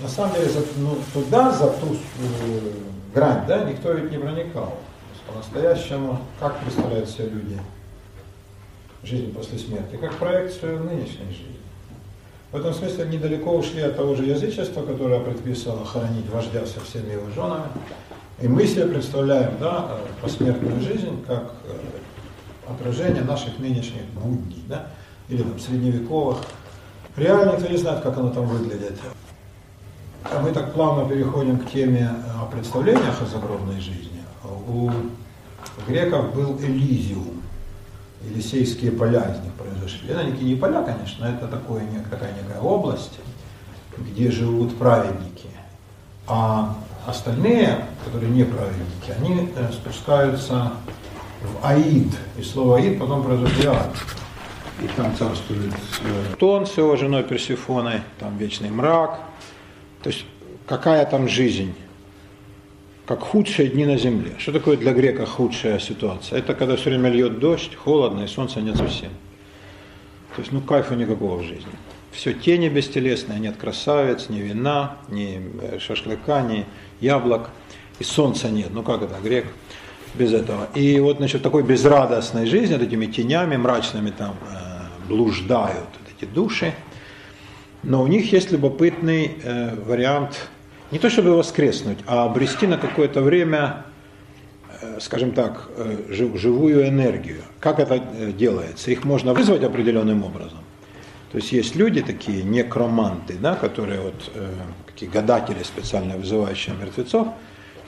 на самом деле за, ну, туда, за ту э, грань, да, никто ведь не проникал. По-настоящему, как представляют себе люди жизнь после смерти? Как проекцию нынешней жизни. В этом смысле недалеко ушли от того же язычества, которое предписывало хоронить вождя со всеми его женами. И мы себе представляем да, посмертную жизнь как э, отражение наших нынешних будней, да, или там средневековых. Реально никто не знает, как оно там выглядит. А мы так плавно переходим к теме о представлениях о загробной жизни. У греков был Элизиум, Елисейские поля из них произошли. Это не поля, конечно, это такое, такая некая область, где живут праведники. А остальные, которые не праведники, они э, спускаются в Аид. И слово Аид потом произошли ад. И там царствует э, Тон с его женой Персифоной, там вечный мрак. То есть какая там жизнь? как худшие дни на земле. Что такое для грека худшая ситуация? Это когда все время льет дождь, холодно и солнца нет совсем. То есть, ну, кайфа никакого в жизни. Все тени бестелесные, нет красавиц, ни вина, ни э, шашлыка, ни яблок. И солнца нет. Ну, как это, грек без этого? И вот, значит, в такой безрадостной жизни, вот этими тенями мрачными там э, блуждают вот эти души. Но у них есть любопытный э, вариант не то чтобы воскреснуть, а обрести на какое-то время, э, скажем так, э, живую энергию. Как это э, делается? Их можно вызвать определенным образом. То есть есть люди такие, некроманты, да, которые вот, э, такие гадатели специально вызывающие мертвецов.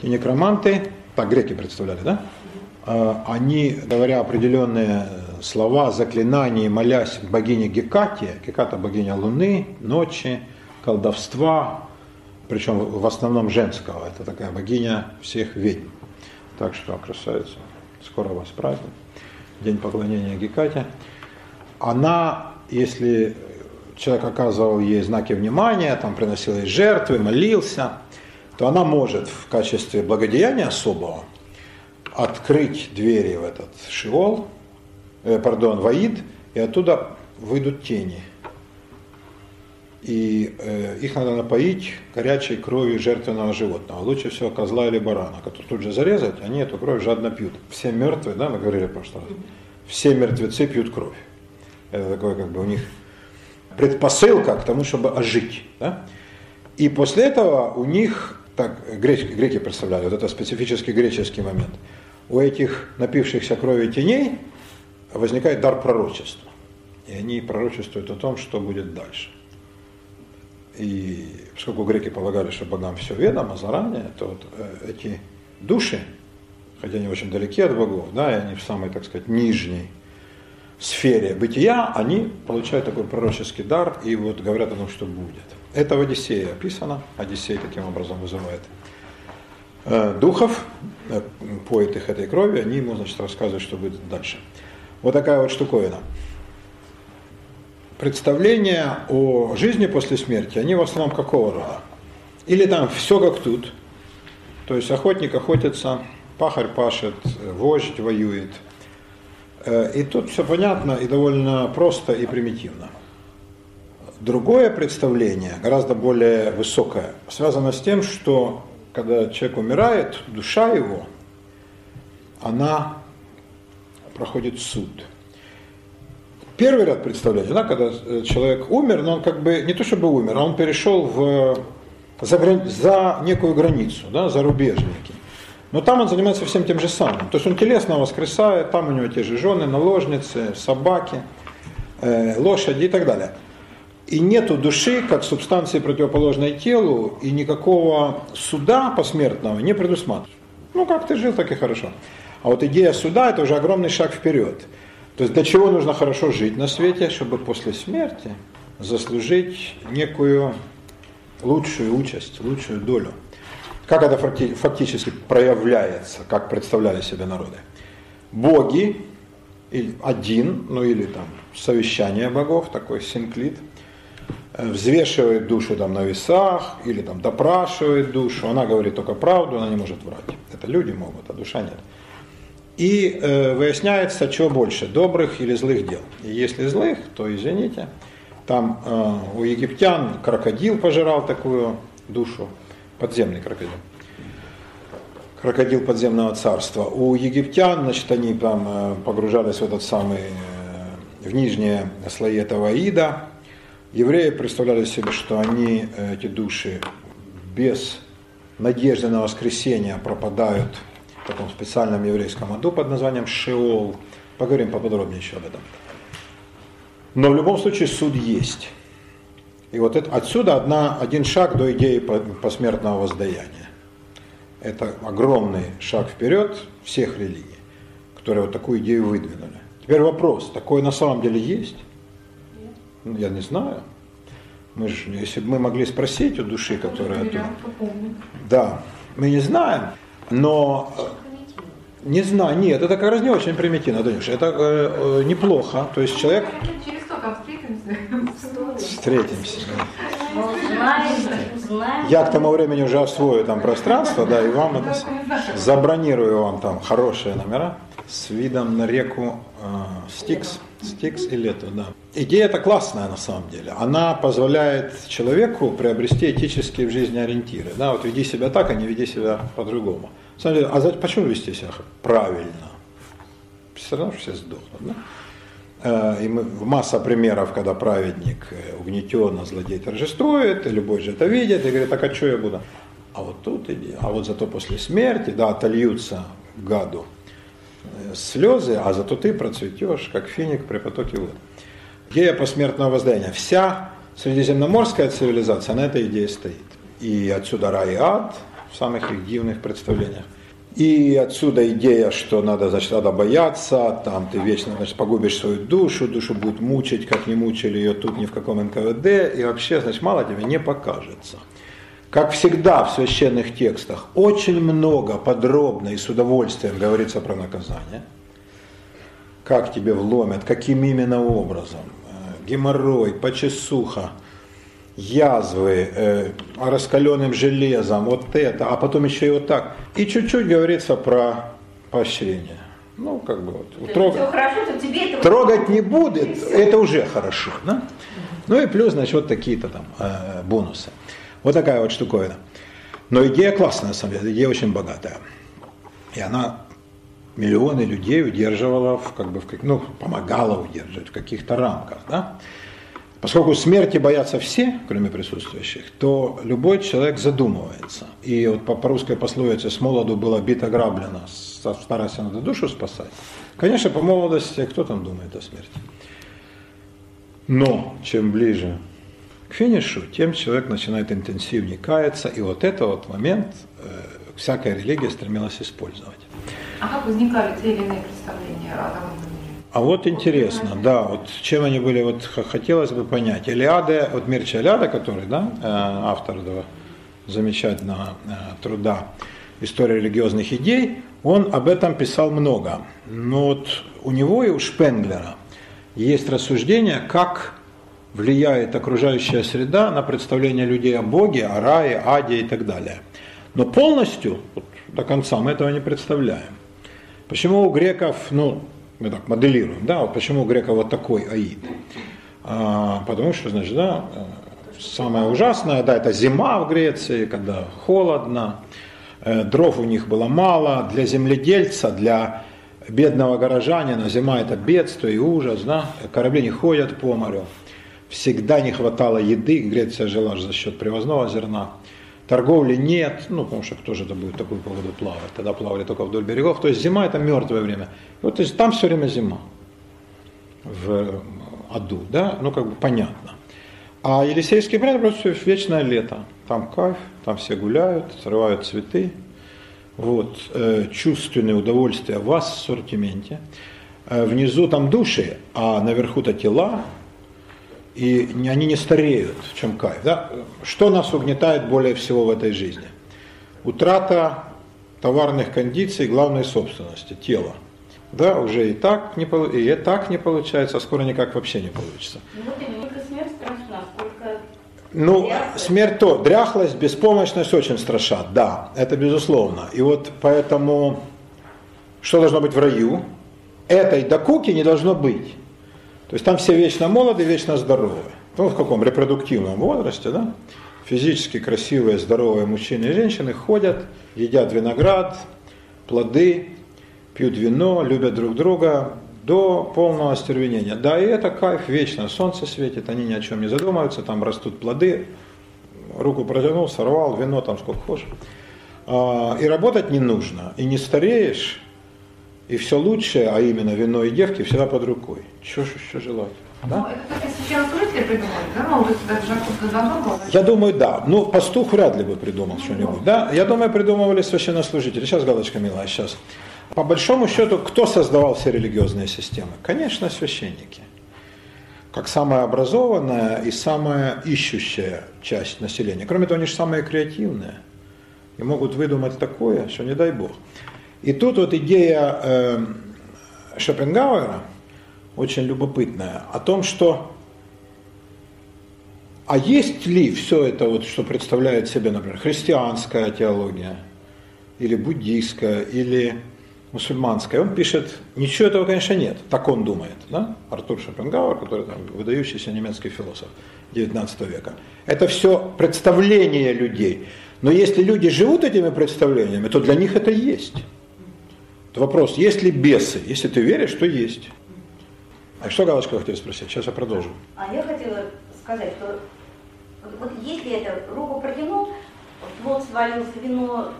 И некроманты, так греки представляли, да? Э, они, говоря определенные слова, заклинания, молясь богине Гекате, Геката богиня Луны, ночи, колдовства, причем в основном женского. Это такая богиня всех ведьм. Так что, красавица, скоро вас праздник, день поклонения Гекате. Она, если человек оказывал ей знаки внимания, там приносил ей жертвы, молился, то она может в качестве благодеяния особого открыть двери в этот шиол, э, пардон, ваид, и оттуда выйдут тени – и э, их надо напоить горячей кровью жертвенного животного, лучше всего козла или барана, который тут же зарезать, они эту кровь жадно пьют. Все мертвые, да, мы говорили в прошлый раз, все мертвецы пьют кровь. Это такое как бы у них предпосылка к тому, чтобы ожить. Да? И после этого у них, так греки, греки представляли, вот это специфический греческий момент, у этих напившихся крови теней возникает дар пророчества. И они пророчествуют о том, что будет дальше. И поскольку греки полагали, что богам все ведомо заранее, то вот э, эти души, хотя они очень далеки от богов, да, и они в самой, так сказать, нижней сфере бытия, они получают такой пророческий дар и вот говорят о том, что будет. Это в Одиссее описано. Одиссей таким образом вызывает э, духов, э, поет их этой крови, они ему, значит, рассказывают, что будет дальше. Вот такая вот штуковина представления о жизни после смерти, они в основном какого рода? Или там все как тут, то есть охотник охотится, пахарь пашет, вождь воюет. Э, и тут все понятно и довольно просто и примитивно. Другое представление, гораздо более высокое, связано с тем, что когда человек умирает, душа его, она проходит суд – первый ряд представляете, да, когда э, человек умер, но он как бы не то чтобы умер, а он перешел в, за, за некую границу, да, за рубеж некий. Но там он занимается всем тем же самым. То есть он телесно воскресает, там у него те же жены, наложницы, собаки, э, лошади и так далее. И нету души как субстанции противоположной телу, и никакого суда посмертного не предусматривает. Ну как ты жил, так и хорошо. А вот идея суда это уже огромный шаг вперед. То есть для чего нужно хорошо жить на свете, чтобы после смерти заслужить некую лучшую участь, лучшую долю. Как это фактически проявляется, как представляли себе народы? Боги, один, ну или там совещание богов, такой синклит, э, взвешивает душу там на весах или там допрашивает душу, она говорит только правду, она не может врать. Это люди могут, а душа нет. И э, выясняется, что больше, добрых или злых дел. И если злых, то извините, там э, у египтян крокодил пожирал такую душу. Подземный крокодил. Крокодил подземного царства. У египтян, значит, они там э, погружались в этот самый, э, в нижние слои этого аида. Евреи представляли себе, что они, э, эти души, без надежды на воскресение пропадают таком специальном еврейском аду под названием Шеол. Поговорим поподробнее еще об этом. Но в любом случае суд есть. И вот это, отсюда одна, один шаг до идеи посмертного воздаяния. Это огромный шаг вперед всех религий, которые вот такую идею выдвинули. Теперь вопрос, такое на самом деле есть? Ну, я не знаю. Мы же, если бы мы могли спросить у души, которая. Да, мы не знаем, но не знаю, нет, это как раз не очень примитивно, Данюша. Это э, э, неплохо. То есть человек... Через сколько встретимся? Встретимся. Я к тому времени уже освою там пространство, да, и вам это забронирую вам там хорошие номера с видом на реку э, Стикс, Стикс и Лето, да. Идея это классная на самом деле. Она позволяет человеку приобрести этические в жизни ориентиры. Да, вот веди себя так, а не веди себя по-другому. Смотрите, а почему вести себя правильно? Все равно все сдохнут. Да? Э, и мы, масса примеров, когда праведник э, угнетен, а злодей торжествует, и любой же это видит, и говорит, так а что я буду? А вот тут иди, а вот зато после смерти, да, отольются гаду э, слезы, а зато ты процветешь, как финик при потоке воды. Идея посмертного воздаяния. Вся средиземноморская цивилизация на этой идее стоит. И отсюда рай и ад, в самых их дивных представлениях. И отсюда идея, что надо, значит, надо бояться, там ты вечно, значит, погубишь свою душу, душу будут мучить, как не мучили ее тут ни в каком НКВД, и вообще, значит, мало тебе не покажется. Как всегда в священных текстах, очень много подробно и с удовольствием говорится про наказание. Как тебе вломят, каким именно образом, э, геморрой, почесуха – язвы, э, раскаленным железом, вот это, а потом еще и вот так. И чуть-чуть говорится про поощрение. Ну, как бы вот. Трог... Хорошо, тебе это Трогать не будет, это уже хорошо. Да? Ну и плюс, значит, вот такие-то там э, бонусы. Вот такая вот штуковина. Но идея классная, на самом деле, идея очень богатая. И она миллионы людей удерживала, в, как бы, в, ну, помогала удерживать в каких-то рамках. Да? Поскольку смерти боятся все, кроме присутствующих, то любой человек задумывается. И вот по, по русской пословице «с молоду было бито граблено, старайся надо душу спасать». Конечно, по молодости кто там думает о смерти? Но чем ближе к финишу, тем человек начинает интенсивнее каяться, и вот это вот момент э, всякая религия стремилась использовать. А как возникали те или иные представления о а вот интересно, да, вот чем они были, вот хотелось бы понять. Илиада, вот Мирча Илиада, который, да, э, автор этого замечательного э, труда «История религиозных идей», он об этом писал много. Но вот у него и у Шпенглера есть рассуждение, как влияет окружающая среда на представление людей о Боге, о рае, аде и так далее. Но полностью, вот, до конца мы этого не представляем. Почему у греков, ну, мы так моделируем, да, вот почему у греков вот такой аид. А, потому что, значит, да, самое ужасное, да, это зима в Греции, когда холодно, э, дров у них было мало, для земледельца, для бедного горожанина зима это бедствие и ужас, да, корабли не ходят по морю, всегда не хватало еды, Греция жила за счет привозного зерна, торговли нет, ну, потому что кто же это будет в такую погоду плавать, тогда плавали только вдоль берегов, то есть зима это мертвое время. Вот, то есть там все время зима в аду, да, ну, как бы понятно. А Елисейский брат просто вечное лето, там кайф, там все гуляют, срывают цветы, вот, э, чувственное удовольствие вас в ассортименте. Э, внизу там души, а наверху-то тела, и они не стареют, в чем кайф. Да? Что нас угнетает более всего в этой жизни? Утрата товарных кондиций главной собственности, тела. Да, уже и так не, и так не получается, а скоро никак вообще не получится. Ну, вот и только смерть страшна, сколько ну, дряхлость. смерть то, дряхлость, беспомощность очень страшат, да, это безусловно. И вот поэтому, что должно быть в раю? Этой докуки не должно быть. То есть там все вечно молоды, вечно здоровы. Ну, в каком репродуктивном возрасте, да? физически красивые, здоровые мужчины и женщины ходят, едят виноград, плоды, пьют вино, любят друг друга до полного остервенения. Да, и это кайф вечно. Солнце светит, они ни о чем не задумываются, там растут плоды, руку протянул, сорвал, вино там сколько хочешь. А, и работать не нужно, и не стареешь, и все лучшее, а именно вино и девки, всегда под рукой. Чего ж еще желать? Да? Ну, да? Ну. Я думаю, да. Ну, пастух вряд ли бы придумал что-нибудь. Да, я думаю, придумывали священнослужители. Сейчас галочка милая, сейчас. По большому счету, кто создавал все религиозные системы? Конечно, священники. Как самая образованная и самая ищущая часть населения. Кроме того, они же самые креативные. И могут выдумать такое, что не дай бог. И тут вот идея э, Шопенгауэра очень любопытная о том, что а есть ли все это, вот, что представляет себе, например, христианская теология, или буддийская, или мусульманская? Он пишет, ничего этого, конечно, нет. Так он думает. Да? Артур Шопенгауэр, который там, выдающийся немецкий философ XIX века. Это все представление людей. Но если люди живут этими представлениями, то для них это есть. Вопрос, есть ли бесы? Если ты веришь, то есть. А что Галочка хотела спросить? Сейчас я продолжу. А я хотела сказать, что вот если это руку протянул, плод свалился, вино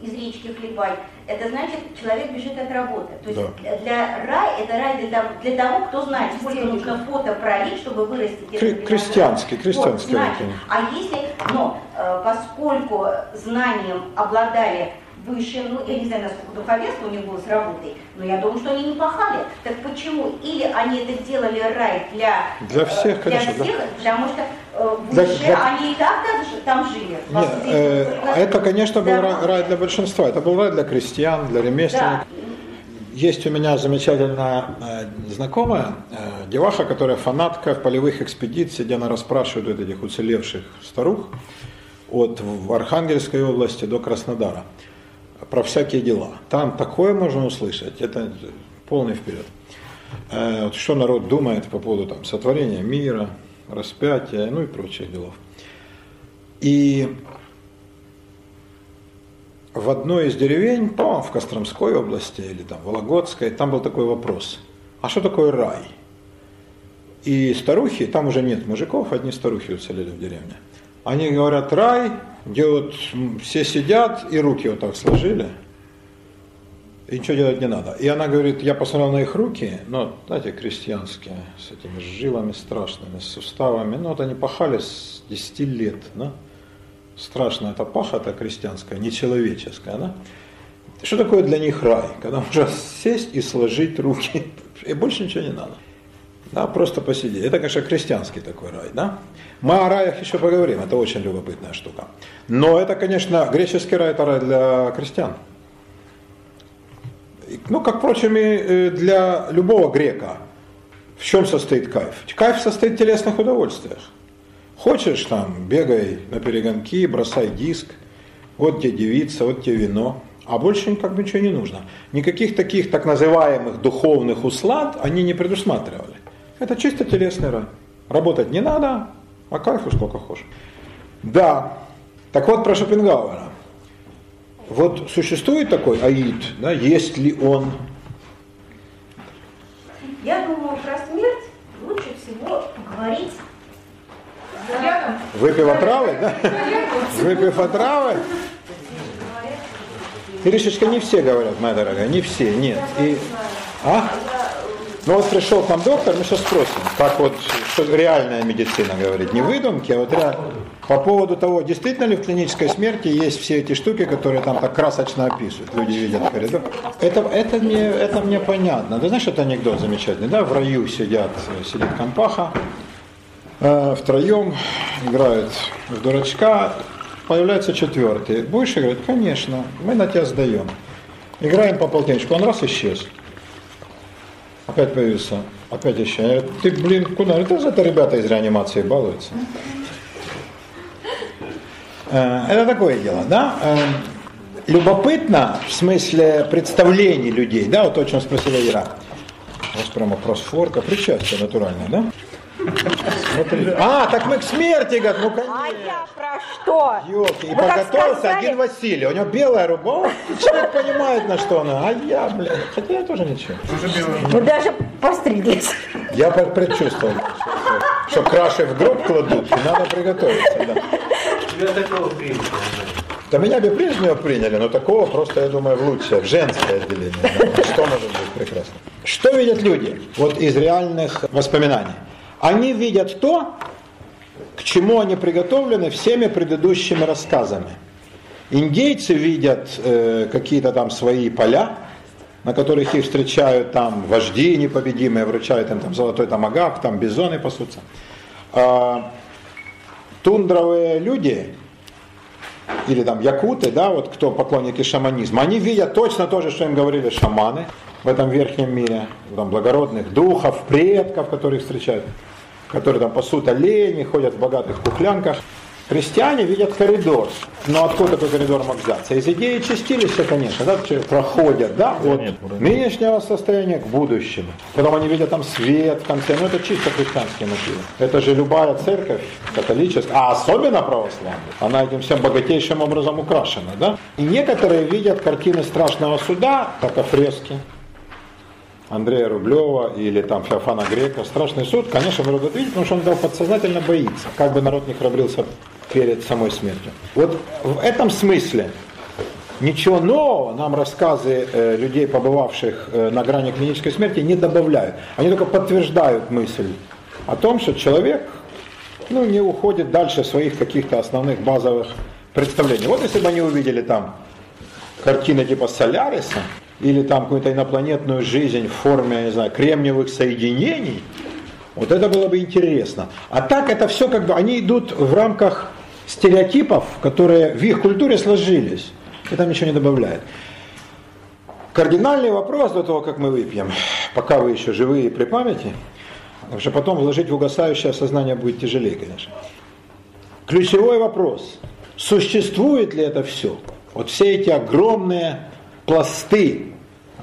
из речки хлебай, это значит, человек бежит от работы. То есть да. для рай, это рай для, для того, кто знает, сколько нужно фото пролить, чтобы вырастить это Крестьянский, крестьянский. Вот, а если, но э, поскольку знанием обладали выше, ну, я не знаю, насколько духовенство у них было с работой, но я думаю, что они не пахали. Так почему? Или они это сделали рай для, для всех, для конечно, всех, да. потому что э, выше для, они и так там жили. Нет, э, это, конечно, был рай, рай для большинства. Это был рай для крестьян, для ремесленников. Да. Есть у меня замечательная э, знакомая э, деваха, которая фанатка в полевых экспедиций, где она расспрашивает вот этих уцелевших старух от в Архангельской области до Краснодара про всякие дела. Там такое можно услышать, это полный вперед. Э, что народ думает по поводу там, сотворения мира, распятия, ну и прочих делов. И в одной из деревень, по-моему, в Костромской области или там Вологодской, там был такой вопрос, а что такое рай? И старухи, там уже нет мужиков, одни старухи уцелели в деревне. Они говорят, рай где вот все сидят и руки вот так сложили, и ничего делать не надо. И она говорит, я посмотрел на их руки, ну, знаете, крестьянские, с этими жилами страшными, с суставами, ну, вот они пахали с 10 лет, да? Страшно, это паха, это крестьянская, нечеловеческая, да? Что такое для них рай? Когда можно сесть и сложить руки, и больше ничего не надо. Да, просто посидеть. Это, конечно, крестьянский такой рай, да? Мы о раях еще поговорим, это очень любопытная штука. Но это, конечно, греческий рай – это рай для крестьян. Ну, как, впрочем, и э, для любого грека. В чем состоит кайф? Кайф состоит в телесных удовольствиях. Хочешь там, бегай на перегонки, бросай диск, вот тебе девица, вот тебе вино. А больше как бы ничего не нужно. Никаких таких так называемых духовных услад они не предусматривали. Это чисто телесный рай. Работать не надо, а кайфу сколько хочешь. Да. Так вот про Шопенгауэра. Вот существует такой аид, да, есть ли он? Я думаю, про смерть лучше всего поговорить Рядом. Выпив отравы, да? Выпив отравы. Иришечка, не все говорят, моя дорогая, не все, нет. И, а? Ну вот пришел к нам доктор, мы сейчас спросим, как вот что реальная медицина говорит, не выдумки, а вот реально. По поводу того, действительно ли в клинической смерти есть все эти штуки, которые там так красочно описывают, люди видят коридор. Это, это, мне, это мне понятно. Ты знаешь, это анекдот замечательный, да? В раю сидят, сидит компаха, э, втроем играют в дурачка, появляется четвертый. Будешь играть? Конечно, мы на тебя сдаем. Играем по полтинничку, он раз исчез. Опять появился, опять еще. Ты, блин, куда? Это же это ребята из реанимации балуются. Э, это такое дело, да? Э, любопытно в смысле представлений людей, да, вот о чем спросила Ира. У вас прямо просфорка, причастие натуральное, да? А, так мы к смерти, говорят, ну конечно. А я про что? Ёлки, и Вы подготовился сказали- один Василий. У него белая рубашка. Человек понимает, на что она. А я, блин. Хотя я тоже ничего. Вы даже постриглись. Я пред- предчувствовал, что краши в гроб кладут, и надо приготовиться. Да. Тебя такого принципа. Да меня бы прежнего приняли, но такого просто, я думаю, в лучшее, в женское отделение. Что может быть прекрасно? Что видят люди вот из реальных воспоминаний? Они видят то, к чему они приготовлены всеми предыдущими рассказами. Индейцы видят э, какие-то там свои поля, на которых их встречают там вожди непобедимые, вручают им там золотой тамагав, там бизоны пасутся. А, тундровые люди, или там якуты, да, вот кто поклонники шаманизма, они видят точно то же, что им говорили шаманы в этом верхнем мире, там благородных духов, предков, которых встречают, которые там пасут оленей, ходят в богатых кухлянках. Христиане видят коридор. Но откуда такой коридор мог взяться? Из идеи чистилища, конечно, да, проходят, да, от нынешнего состояния к будущему. Потом они видят там свет в конце, ну это чисто христианские мотивы. Это же любая церковь, католическая, а особенно православная, она этим всем богатейшим образом украшена, да. И некоторые видят картины страшного суда, как фрески, Андрея Рублева или там Феофана Грека. Страшный суд, конечно, народ это видит, потому что он дал подсознательно боится, как бы народ не храбрился перед самой смертью. Вот в этом смысле ничего нового нам рассказы э, людей, побывавших э, на грани клинической смерти, не добавляют. Они только подтверждают мысль о том, что человек ну, не уходит дальше своих каких-то основных базовых представлений. Вот если бы они увидели там картины типа Соляриса, или там какую-то инопланетную жизнь в форме, я не знаю, кремниевых соединений, вот это было бы интересно. А так это все как бы, они идут в рамках стереотипов, которые в их культуре сложились. И там ничего не добавляет. Кардинальный вопрос до того, как мы выпьем, пока вы еще живые и при памяти, потому что потом вложить в угасающее сознание будет тяжелее, конечно. Ключевой вопрос, существует ли это все? Вот все эти огромные пласты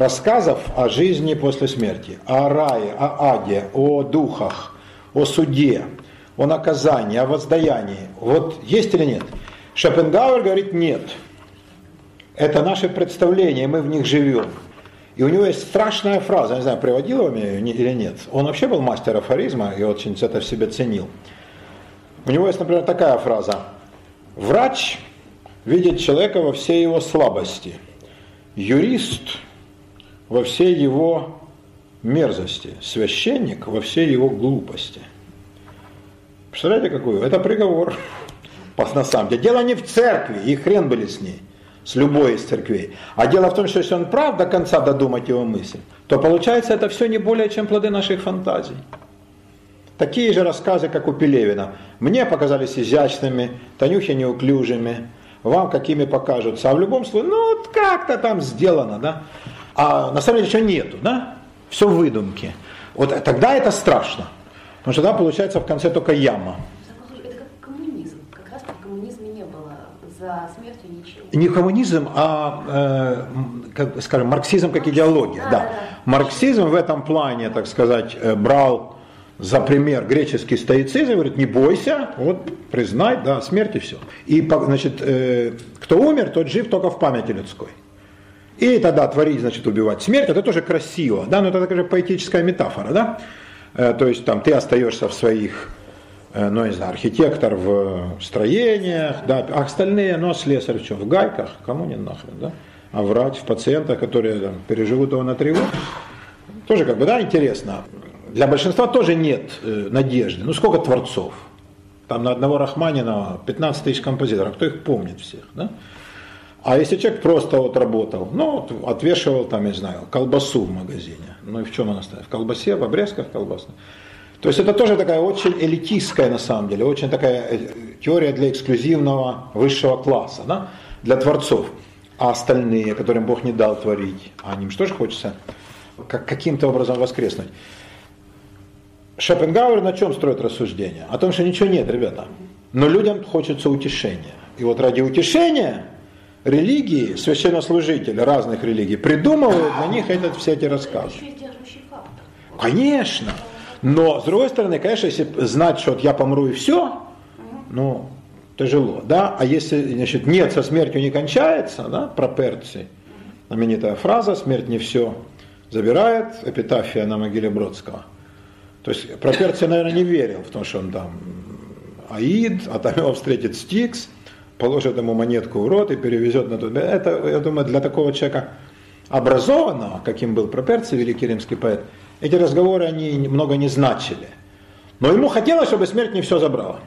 рассказов о жизни после смерти, о рае, о аде, о духах, о суде, о наказании, о воздаянии. Вот есть или нет? Шопенгауэр говорит нет. Это наше представление, мы в них живем. И у него есть страшная фраза, не знаю, приводил вам ее или нет. Он вообще был мастер афоризма и очень это в себе ценил. У него есть, например, такая фраза. Врач видит человека во всей его слабости. Юрист во всей его мерзости. Священник во всей его глупости. Представляете, какую? Это приговор. На самом деле. Дело не в церкви, и хрен были с ней, с любой из церквей. А дело в том, что если он прав до конца додумать его мысль, то получается это все не более чем плоды наших фантазий. Такие же рассказы, как у Пелевина. Мне показались изящными, Танюхе неуклюжими, вам какими покажутся. А в любом случае, ну вот как-то там сделано, да. А на самом деле ничего нету, да. Все выдумки. Вот тогда это страшно. Потому что тогда получается в конце только яма. Это как коммунизм. Как раз в коммунизме не было за смертью ничего. Не коммунизм, а, э, как, скажем, марксизм как идеология. Да, Да, да. Марксизм в этом плане, так сказать, э, брал за пример греческий стоицизм, говорит, не бойся, вот признай, да, смерть и все. И, значит, э, кто умер, тот жив только в памяти людской. И тогда творить, значит, убивать смерть, это тоже красиво, да, но это такая же поэтическая метафора, да. Э, То есть там ты остаешься в своих, э, ну, не знаю, архитектор в строениях, да, а остальные, ну, слесарь что, в гайках, кому не нахрен, да. А врач в пациентах, которые там, переживут его на года, тоже как бы, да, интересно. Для большинства тоже нет э, надежды. Ну, сколько творцов? Там на одного Рахманинова 15 тысяч композиторов, кто их помнит всех, да? А если человек просто вот работал, ну, вот отвешивал там, я не знаю, колбасу в магазине, ну и в чем она стоит? В колбасе, в обрезках колбасных. То есть это тоже такая очень элитистская на самом деле, очень такая э, теория для эксклюзивного высшего класса, да, для творцов. А остальные, которым Бог не дал творить, а им же хочется как, каким-то образом воскреснуть. Шопенгауэр на чем строит рассуждение? О том, что ничего нет, ребята. Но людям хочется утешения. И вот ради утешения религии, священнослужители разных религий придумывают на них этот, все эти рассказы. Конечно. Но, с другой стороны, конечно, если знать, что вот я помру и все, ну, тяжело, да, а если, значит, нет, со смертью не кончается, да, проперций, знаменитая фраза «смерть не все забирает», эпитафия на могиле Бродского. То есть Проперций, наверное, не верил в то, что он там Аид, а там его встретит Стикс, положит ему монетку в рот и перевезет на туда. Это, я думаю, для такого человека образованного, каким был Проперций, великий римский поэт, эти разговоры, они много не значили. Но ему хотелось, чтобы смерть не все забрала.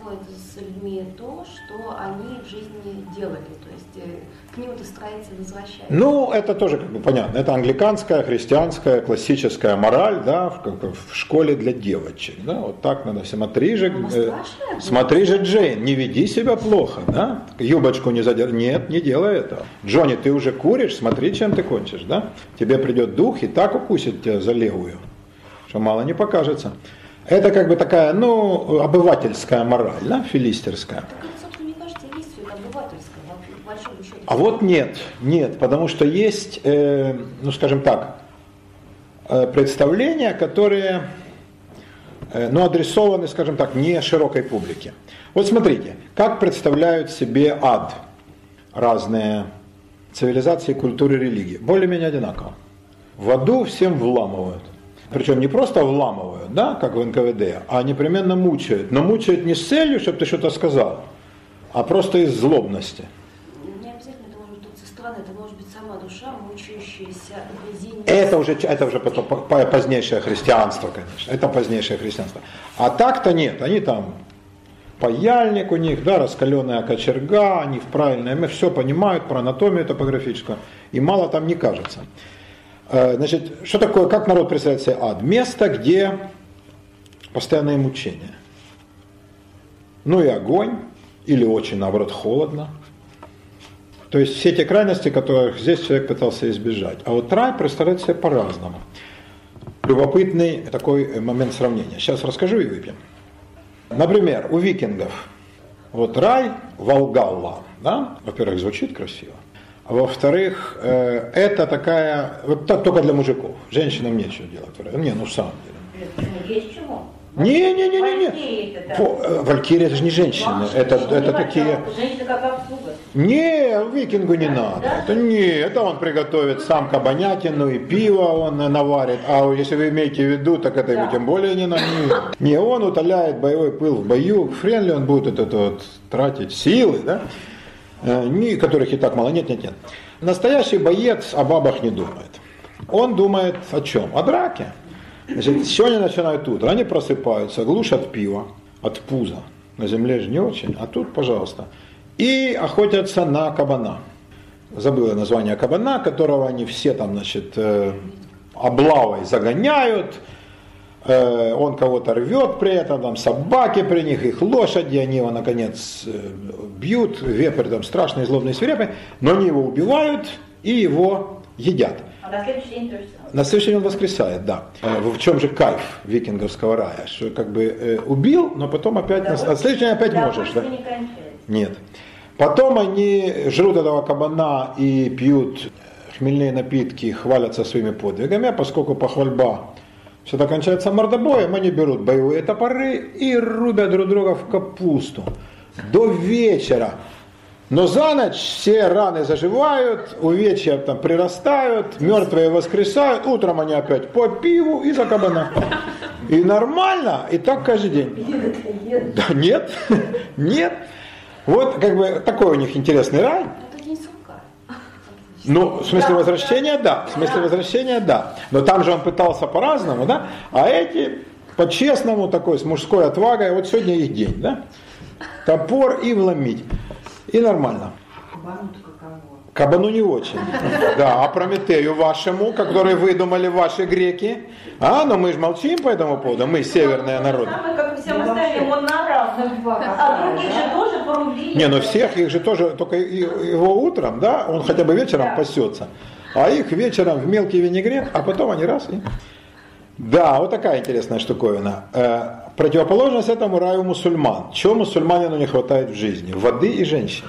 Происходит с людьми то, что они в жизни делали. То есть э, к ним это старается возвращать. Ну, это тоже как бы понятно. Это англиканская, христианская, классическая мораль, да, в, как, в школе для девочек. Да, вот так надо. Смотри же, э, смотри же, Джейн, не веди себя плохо, да, юбочку не задержи. Нет, не делай этого. Джонни, ты уже куришь, смотри, чем ты кончишь, да. Тебе придет дух и так укусит тебя за левую, что мало не покажется. Это как бы такая, ну, обывательская мораль, да, филистерская. Так это, собственно, мне кажется, и есть все это обывательское, в большом счете. А вот нет, нет, потому что есть, э, ну скажем так, э, представления, которые э, ну, адресованы, скажем так, не широкой публике. Вот смотрите, как представляют себе ад разные цивилизации, культуры, религии. Более-менее одинаково. В аду всем вламывают. Причем не просто вламывают, да, как в НКВД, а непременно мучают. Но мучают не с целью, чтобы ты что-то сказал, а просто из злобности. Не обязательно это может быть со стороны, это может быть сама душа, мучающаяся угрызением. Это уже, это уже потом, по- по- позднейшее христианство, конечно. Это позднейшее христианство. А так-то нет. Они там паяльник у них, да, раскаленная кочерга, они в правильное, все понимают про анатомию топографическую. И мало там не кажется. Э, Значит, что такое, как народ представляет себе ад? Место, где постоянные мучения. Ну и огонь, или очень, наоборот, холодно. То есть все те крайности, которых здесь человек пытался избежать. А вот рай представляет себе по-разному. Любопытный такой момент сравнения. Сейчас расскажу и выпьем. Например, у викингов вот рай Волгалла, да, во-первых, звучит красиво, во-вторых, э, это такая, вот так только для мужиков, женщинам нечего делать. Не, ну в самом деле. Есть чего? Не-не-не-не-не. Валькирии-то Фу, э, Валькирия это же не женщины, это, это такие... Женщина как обслуга. Не, викингу не надо. Это не, это он приготовит сам кабанятину и пиво он наварит. А если вы имеете в виду, так это ему тем более не надо. Не, Не, он утоляет боевой пыл в бою. Хрен ли он будет это, вот тратить силы, да? Э, ни- которых и так мало. Нет, нет, нет. Настоящий боец о бабах не думает. Он думает о чем? О драке. Значит, сегодня начинают утро, они просыпаются, глушат пиво от пуза. На земле же не очень, а тут, пожалуйста. И охотятся на кабана. Забыл я название кабана, которого они все там, значит, э, облавой загоняют. Э, Он кого-то рвет при этом, там собаки при них, их лошади, они его, наконец, э, бьют. Вепрь там страшный, злобный, свирепый. Но они его убивают и его едят. А на следующий день то же самое. На следующий день он воскресает, да. Э, В чем же кайф викинговского рая? Что как бы убил, но потом опять, на, на следующий день опять можешь. Да? не кончается. Нет. Потом они жрут этого кабана и пьют хмельные напитки, хвалятся своими подвигами, а поскольку похвальба все кончается мордобоем, они берут боевые топоры и рубят друг друга в капусту до вечера. Но за ночь все раны заживают, увечья там прирастают, мертвые воскресают, утром они опять по пиву и за кабана. И нормально, и так каждый день. Да нет, нет. Вот как бы такой у них интересный рай. Ну, в смысле возвращения, да. В смысле возвращения, да. Но там же он пытался по-разному, да. А эти по-честному такой, с мужской отвагой, вот сегодня их день, да. Топор и вломить. И нормально. Кабану не очень. Да, а Прометею вашему, который выдумали ваши греки. А, но мы же молчим по этому поводу, мы северные народы. Самый, как и всем остальным, он наорал. А других же тоже порубили. Не, ну всех их же тоже, только его утром, да, он хотя бы вечером пасется. А их вечером в мелкий винегрет, а потом они раз и... Да, вот такая интересная штуковина. Э, противоположность этому раю мусульман. Чего мусульманину не хватает в жизни? Воды и женщин.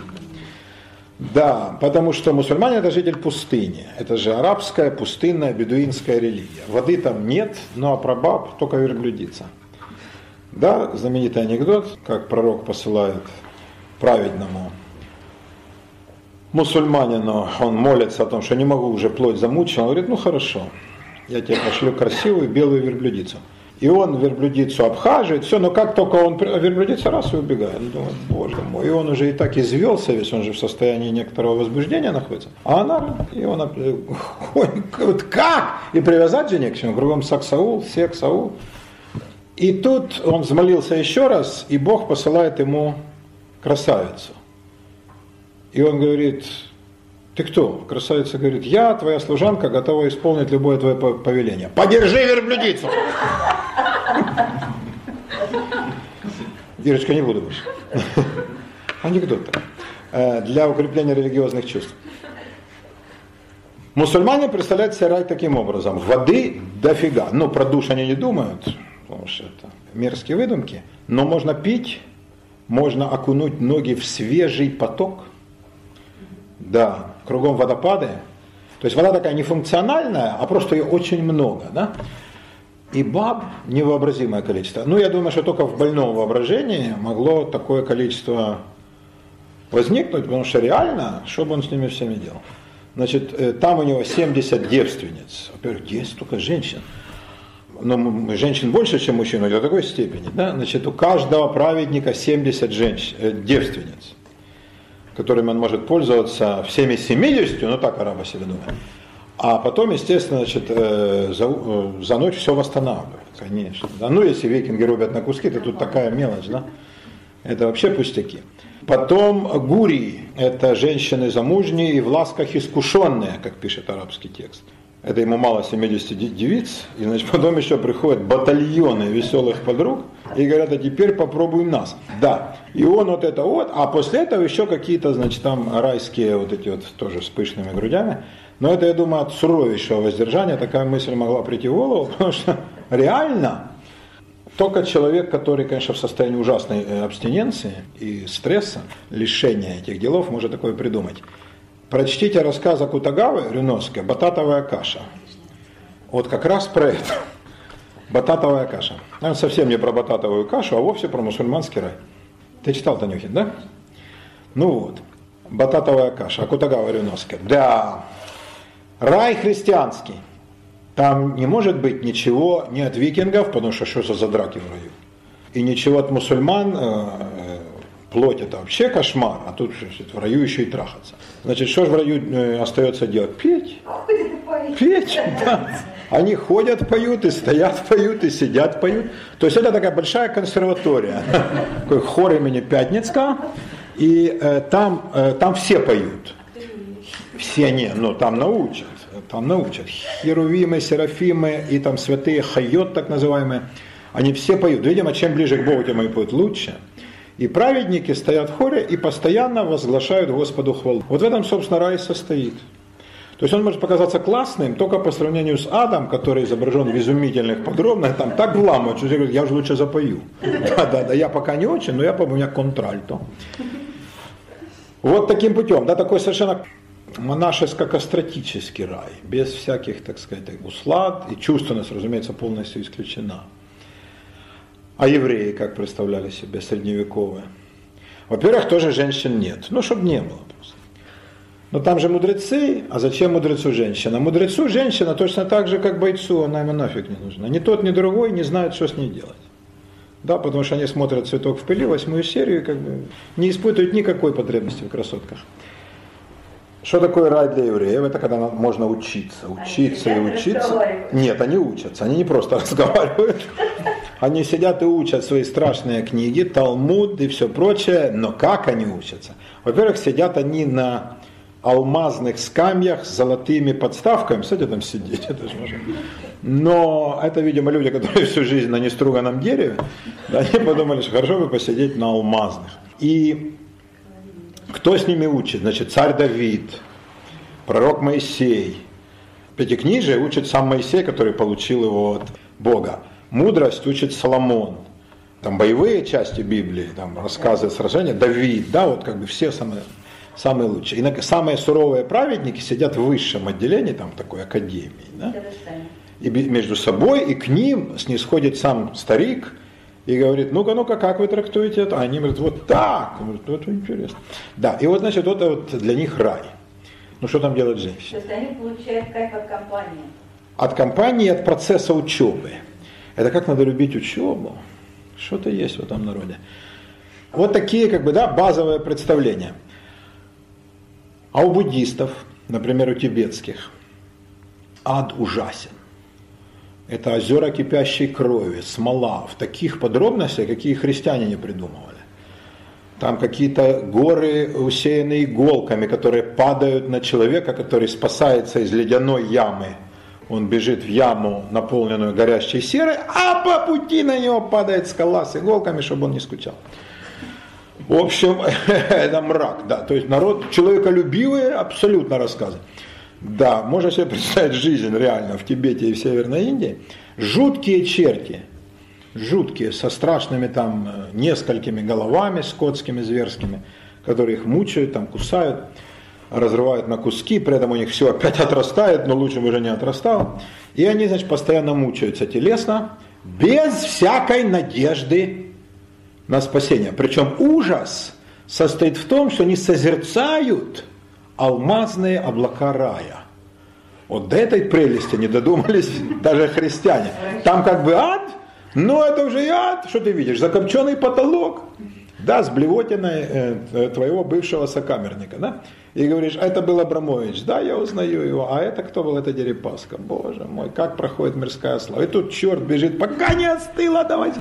Да, потому что мусульмане это житель пустыни. Это же арабская, пустынная, бедуинская религия. Воды там нет, ну а про баб только верблюдица. Да, знаменитый анекдот, как пророк посылает праведному мусульманину, он молится о том, что не могу уже плоть замучить, он говорит, ну хорошо, я тебе пошлю красивую белую верблюдицу. И он верблюдицу обхаживает, все, но как только он верблюдица раз и убегает. Он думает, боже мой, и он уже и так извелся весь, он же в состоянии некоторого возбуждения находится. А она, и он, вот как? И привязать же не к чему, кругом Саксаул, Сек, Саул. И тут он взмолился еще раз, и Бог посылает ему красавицу. И он говорит, ты кто? Красавица говорит, я, твоя служанка, готова исполнить любое твое повеление. Подержи верблюдицу! Ирочка, не буду больше. Анекдот э, для укрепления религиозных чувств. Мусульмане представляют себе рай таким образом. Воды дофига. Ну, про душ они не думают, потому что это мерзкие выдумки. Но можно пить, можно окунуть ноги в свежий поток. Да, кругом водопады. То есть вода такая нефункциональная, а просто ее очень много. Да? И баб невообразимое количество. Ну, я думаю, что только в больном воображении могло такое количество возникнуть, потому что реально, что бы он с ними всеми делал? Значит, э, там у него 70 девственниц. Во-первых, где столько женщин? Но женщин больше, чем мужчин, до такой степени. Да? Значит, у каждого праведника 70 женщин, э, девственниц которыми он может пользоваться всеми 70, ну так арабы себе думают. А потом, естественно, значит, э, за, э, за ночь все восстанавливает, конечно. Да? Ну, если викинги рубят на куски, то тут такая мелочь, да? Это вообще пустяки. Потом гури – это женщины замужние и в ласках искушенные, как пишет арабский текст. Это ему мало 70 девиц, и значит, потом еще приходят батальоны веселых подруг и говорят, а теперь попробуем нас. Да, и он вот это вот, а после этого еще какие-то, значит, там райские вот эти вот тоже с пышными грудями. Но это, я думаю, от суровейшего воздержания такая мысль могла прийти в голову, потому что реально только человек, который, конечно, в состоянии ужасной э, абстиненции и стресса, лишения этих делов, может такое придумать. Прочтите рассказ Акутагавы Рюновской «Бататовая каша». Вот как раз про это. Бататовая каша. Он совсем не про бататовую кашу, а вовсе про мусульманский рай. Ты читал, Танюхин, да? Ну вот. Бататовая каша. Акутагава Рюновская. Да, Рай христианский. Там не может быть ничего ни от викингов, потому что что за задраки в раю. И ничего от мусульман, э, э, плоть это вообще кошмар, а тут в раю еще и трахаться. Значит, что же в раю э, остается делать? Петь. Петь, да. Они ходят, поют, и стоят, поют, и сидят, поют. То есть это такая большая консерватория. Такой хор имени Пятницка. И э, там, э, там все поют. Все не, но там научат там научат. Херувимы, Серафимы и там святые Хайот, так называемые, они все поют. Видимо, чем ближе к Богу, тем они поют лучше. И праведники стоят в хоре и постоянно возглашают Господу хвалу. Вот в этом, собственно, рай состоит. То есть он может показаться классным только по сравнению с адом, который изображен в изумительных подробностях, там так вламывают, что говорят, я уже лучше запою. Да, да, да, я пока не очень, но я, по-моему, у меня контральто. Вот таким путем, да, такой совершенно монашеско-кастратический рай, без всяких, так сказать, услад, и чувственность, разумеется, полностью исключена. А евреи, как представляли себе средневековые? Во-первых, тоже женщин нет, ну, чтобы не было просто. Но там же мудрецы, а зачем мудрецу женщина? Мудрецу женщина точно так же, как бойцу, она ему нафиг не нужна. Ни тот, ни другой не знают, что с ней делать. Да, потому что они смотрят «Цветок в пыли», восьмую серию, и как бы не испытывают никакой потребности в красотках. Что такое рай для евреев? Это когда можно учиться, учиться и учиться. Нет, они учатся, они не просто разговаривают. Они сидят и учат свои страшные книги, Талмуд и все прочее. Но как они учатся? Во-первых, сидят они на алмазных скамьях с золотыми подставками. Кстати, там сидеть, это же можно. Но это, видимо, люди, которые всю жизнь на неструганном дереве, да, они подумали, что хорошо бы посидеть на алмазных. И кто с ними учит? Значит, царь Давид, пророк Моисей. Пятикнижие учит сам Моисей, который получил его от Бога. Мудрость учит Соломон. Там боевые части Библии, там рассказы сражения, Давид, да, вот как бы все самые, самые лучшие. И самые суровые праведники сидят в высшем отделении, там такой академии, да? И между собой, и к ним снисходит сам старик, и говорит, ну-ка, ну-ка, как вы трактуете это? А они говорят, вот так. Говорят, вот интересно. Да, и вот, значит, вот это вот для них рай. Ну что там делать женщины? То есть они получают кайф от компании. От компании, от процесса учебы. Это как надо любить учебу. Что-то есть в этом народе. Вот такие, как бы, да, базовые представления. А у буддистов, например, у тибетских, ад ужасен. Это озера кипящей крови, смола, в таких подробностях, какие христиане не придумывали. Там какие-то горы, усеянные иголками, которые падают на человека, который спасается из ледяной ямы. Он бежит в яму, наполненную горящей серой, а по пути на него падает скала с иголками, чтобы он не скучал. В общем, это мрак, да. То есть народ человеколюбивые абсолютно рассказы. Да, можно себе представить жизнь реально в Тибете и в Северной Индии. Жуткие черти, жуткие, со страшными там э, несколькими головами скотскими, зверскими, которые их мучают, там кусают, разрывают на куски, при этом у них все опять отрастает, но лучше бы уже не отрастало. И они, значит, постоянно мучаются телесно, без всякой надежды на спасение. Причем ужас состоит в том, что они созерцают алмазные облака рая. Вот до этой прелести не додумались даже христиане. Там как бы ад, но это уже и ад. Что ты видишь? Закопченный потолок. Да, с блевотиной э, твоего бывшего сокамерника, да? И говоришь, а это был Абрамович, да, я узнаю его, а это кто был, это Дерипаска, боже мой, как проходит мирская слава. И тут черт бежит, пока не остыло, давайте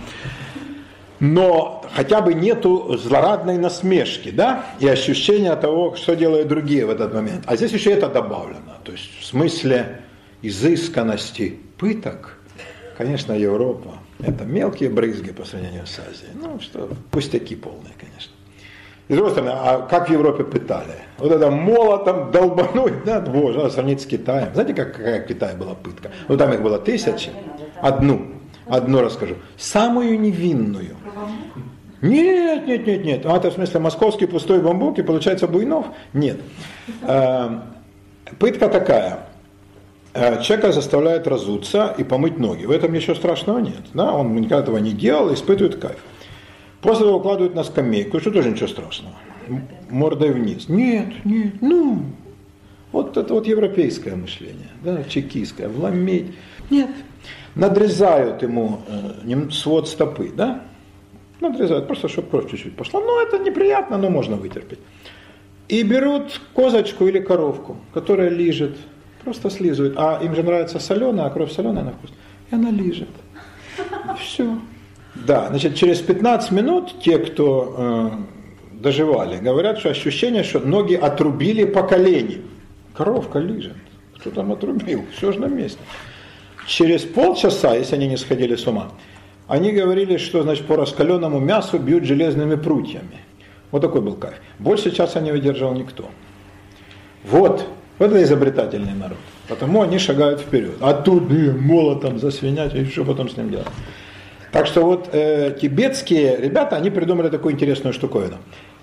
но хотя бы нету злорадной насмешки, да, и ощущения того, что делают другие в этот момент. А здесь еще это добавлено, то есть в смысле изысканности пыток, конечно, Европа, это мелкие брызги по сравнению с Азией, ну что, пустяки полные, конечно. И с другой стороны, а как в Европе пытали? Вот это молотом долбануть, да, боже, надо сравнить с Китаем. Знаете, как, какая в Китае была пытка? Ну там их было тысячи, одну, одну расскажу. Самую невинную, нет, нет, нет, нет. А это в смысле московский пустой бамбук и получается Буйнов? Нет. Э, пытка такая. Э, человека заставляют разуться и помыть ноги. В этом ничего страшного нет. Да? Он никогда этого не делал, испытывает кайф. После этого укладывают на скамейку, что тоже ничего страшного. Мордой вниз. Нет, нет, ну, вот это вот европейское мышление, да, чекистское, вломить. Нет, надрезают ему э, свод стопы, да, надрезают, просто чтобы кровь чуть-чуть пошла. Ну, это неприятно, но можно вытерпеть. И берут козочку или коровку, которая лижет, просто слизывает. А им же нравится соленая, а кровь соленая на вкус. И она лижет. Все. Да, значит, через 15 минут те, кто э, доживали, говорят, что ощущение, что ноги отрубили по колени. Коровка лижет. Кто там отрубил? Все же на месте. Через полчаса, если они не сходили с ума, они говорили, что значит, по раскаленному мясу бьют железными прутьями. Вот такой был кайф. Больше часа не выдержал никто. Вот, вот это изобретательный народ. Потому они шагают вперед. А тут э, молотом засвинять, и что потом с ним делать? Так что вот э, тибетские ребята, они придумали такую интересную штуковину.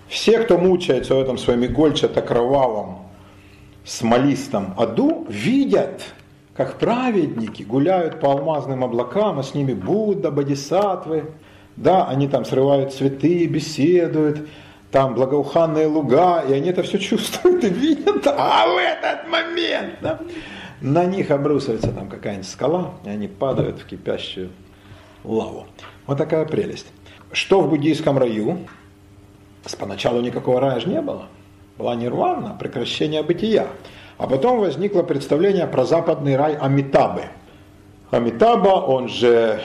Все, кто мучается в этом своем игольчато-кровавом, смолистом аду, видят – как праведники гуляют по алмазным облакам, а с ними Будда, Бодисатвы, да, они там срывают цветы, беседуют, там благоуханные луга, и они это все чувствуют и видят, а в этот момент да, на них обрушивается там какая-нибудь скала, и они падают в кипящую лаву. Вот такая прелесть. Что в буддийском раю? С поначалу никакого рая же не было. Была нирвана, прекращение бытия. А потом возникло представление про западный рай Амитабы. Амитаба, он же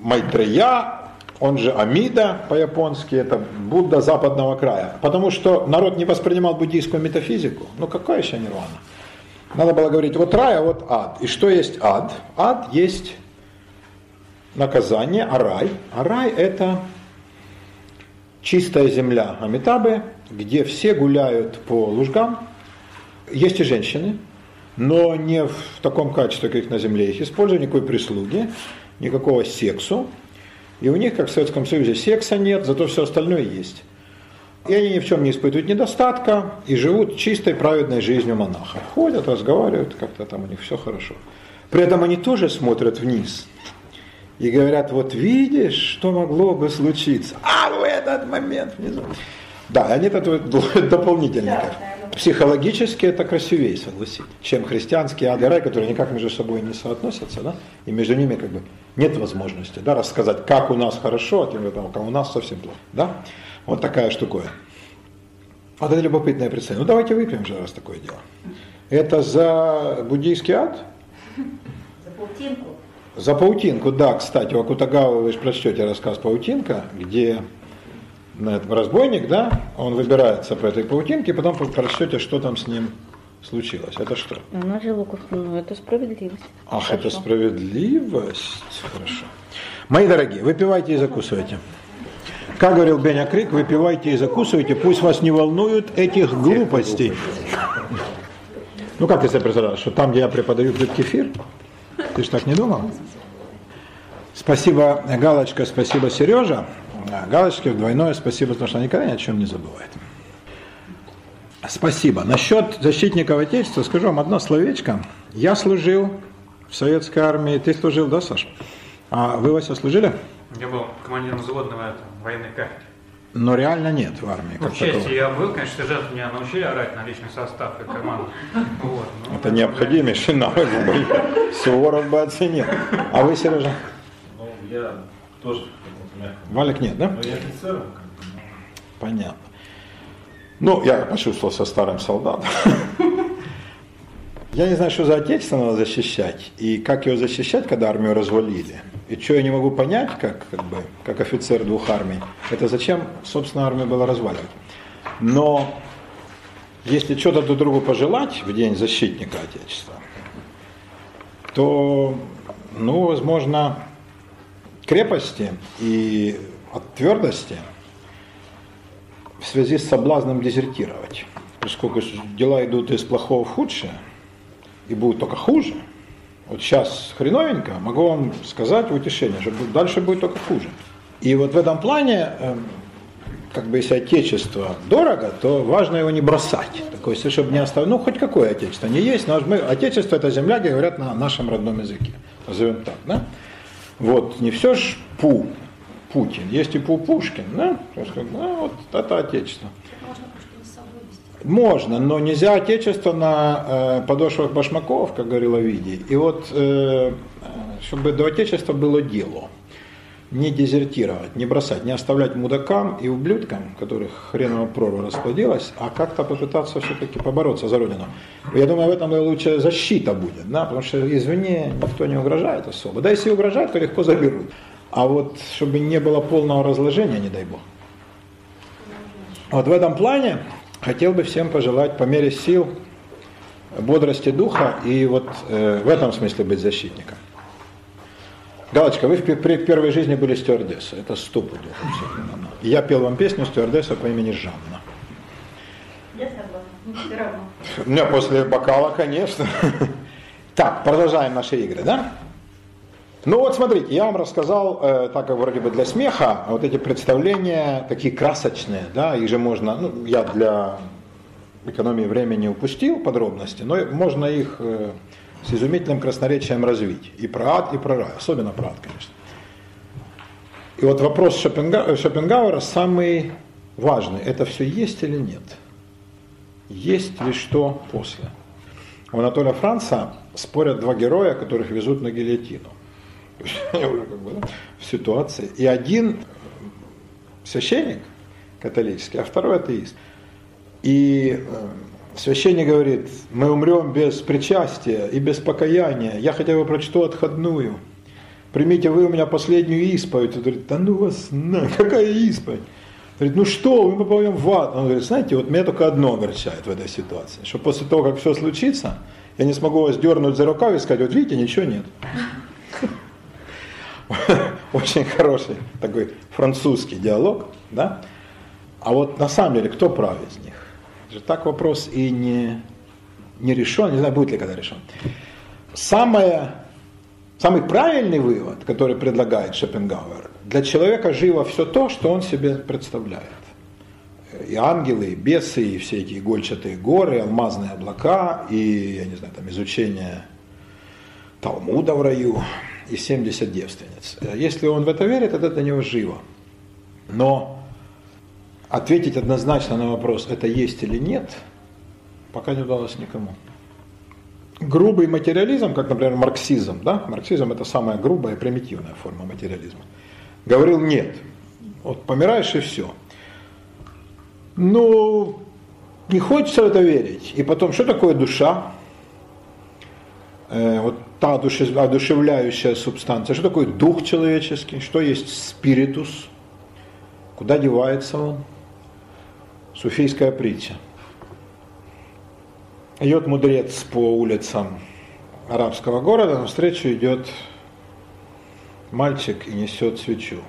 Майтрея, он же Амида по-японски, это Будда западного края. Потому что народ не воспринимал буддийскую метафизику. Ну какая еще нирвана? Надо было говорить, вот рай, а вот ад. И что есть ад? Ад есть наказание, а рай? А рай это чистая земля Амитабы, где все гуляют по лужгам, есть и женщины, но не в таком качестве, как на Земле их используют, никакой прислуги, никакого сексу. И у них, как в Советском Союзе, секса нет, зато все остальное есть. И они ни в чем не испытывают недостатка и живут чистой праведной жизнью монаха. Ходят, разговаривают, как-то там у них все хорошо. При этом они тоже смотрят вниз и говорят, вот видишь, что могло бы случиться. А в этот момент внизу. Да, они это как. да. Психологически это красивее, согласитесь, чем христианские ад и рай, которые никак между собой не соотносятся, да? и между ними как бы нет возможности да, рассказать, как у нас хорошо, а тем более, как у нас совсем плохо. Да? Вот такая штуковина. Вот это любопытное представление. Ну давайте выпьем же, раз такое дело. Это за буддийский ад? За паутинку. За паутинку, да, кстати, у Акутагавы вы же прочтете рассказ «Паутинка», где на этом разбойник, да, он выбирается по этой паутинке, и потом прочтете, что там с ним случилось. Это что? Она жила ну, это справедливость. Ах, Хорошо. это справедливость. Хорошо. Мои дорогие, выпивайте и закусывайте. Как говорил Беня Крик, выпивайте и закусывайте, пусть вас не волнуют этих глупостей. Ну как ты себе представляешь, что там, где я преподаю, пьют кефир? Ты же так не думал? Спасибо, Галочка, спасибо, Сережа. Галочке двойное спасибо, потому что она никогда ни о чем не забывает. Спасибо. Насчет защитников Отечества скажу вам одно словечко. Я служил в советской армии. Ты служил, да, Саша? А вы, Вася, служили? Я был командиром взводного военной кафедры. Но реально нет в армии. Ну, Как в части таковой. я был, конечно, сержанты меня научили орать на личный состав и команду. Вот, ну, Это необходимейший навык. Суворов бы оценил. А вы, Сережа? Ну, я тоже Валик нет, да? Но я офицером, как бы, ну, Понятно. Ну, я почувствовался старым солдатом. Я не знаю, что за отечество надо защищать, и как его защищать, когда армию развалили. И что я не могу понять, как, как, бы, как офицер двух армий, это зачем, собственно, армию было разваливать. Но если что-то друг другу пожелать в день защитника Отечества, то, ну, возможно, крепости и от твердости в связи с соблазном дезертировать. Поскольку дела идут из плохого в худшее, и будут только хуже, вот сейчас хреновенько, могу вам сказать утешение, что будет- дальше будет только хуже. И вот в этом плане, эм, как бы если отечество дорого, то важно его не бросать. Такое, чтобы не оставить, ну хоть какое отечество, не есть, но мы, отечество это земля, где говорят на нашем родном языке, назовем так, да? Вот, не все ж Пу, Путин, есть и Пу Пушкин, да? То есть, ну, вот это отечество. Можно но нельзя отечество на э, подошвах башмаков, как говорил Овидий. И вот, э, чтобы до отечества было дело, не дезертировать, не бросать, не оставлять мудакам и ублюдкам, которых хреново прорва расплодилась, а как-то попытаться все-таки побороться за Родину. Я думаю, в этом лучшая защита будет, да, потому что извне никто не угрожает особо. Да, если угрожают, то легко заберут. А вот чтобы не было полного разложения, не дай бог. Вот в этом плане хотел бы всем пожелать по мере сил бодрости духа и вот э, в этом смысле быть защитником. Галочка, вы в при первой жизни были стюардессой, это стопудово. абсолютно. Я пел вам песню стюардесса по имени Жанна. Я согласна. Все равно. После бокала, конечно. Так, продолжаем наши игры, да? Ну вот смотрите, я вам рассказал, э, так как вроде бы для смеха, вот эти представления такие красочные, да, их же можно, ну, я для экономии времени упустил подробности, но можно их э, с изумительным красноречием развить. И про ад, и про рай, особенно про ад, конечно. И вот вопрос Шопенга- Шопенгауэра самый важный, это все есть или нет? Есть ли что после? У Анатолия Франца спорят два героя, которых везут на гильотину. Да, в ситуации. И один священник католический, а второй атеист. И э, священник говорит, мы умрем без причастия и без покаяния. Я хотя бы прочту отходную. Примите вы у меня последнюю исповедь. Он говорит, да ну вас на, какая исповедь? Говорит, ну что, мы попадем в ад. Он говорит, знаете, вот меня только одно огорчает в этой ситуации, что после того, как все случится, я не смогу вас дернуть за рукав и сказать, вот видите, ничего нет. Очень хороший такой французский диалог, да? А вот на самом деле, кто прав из них? Так вопрос и не, не решен, не знаю, будет ли когда решен. Самое, самый правильный вывод, который предлагает Шопенгауэр, для человека живо все то, что он себе представляет. И ангелы, и бесы, и все эти игольчатые горы, алмазные облака, и, я не знаю, там изучение Талмуда в раю и 70 девственниц. Если он в это верит, это для него живо. Но ответить однозначно на вопрос, это есть или нет, пока не удалось никому. Грубый материализм, как, например, марксизм, да? марксизм это самая грубая, примитивная форма материализма, говорил нет. Вот помираешь и все. Ну, не хочется в это верить. И потом, что такое душа? Э, вот та одушевляющая субстанция. Что такое дух человеческий? Что есть спиритус? Куда девается он? Суфийская притча. Идет мудрец по улицам арабского города, навстречу идет мальчик и несет свечу.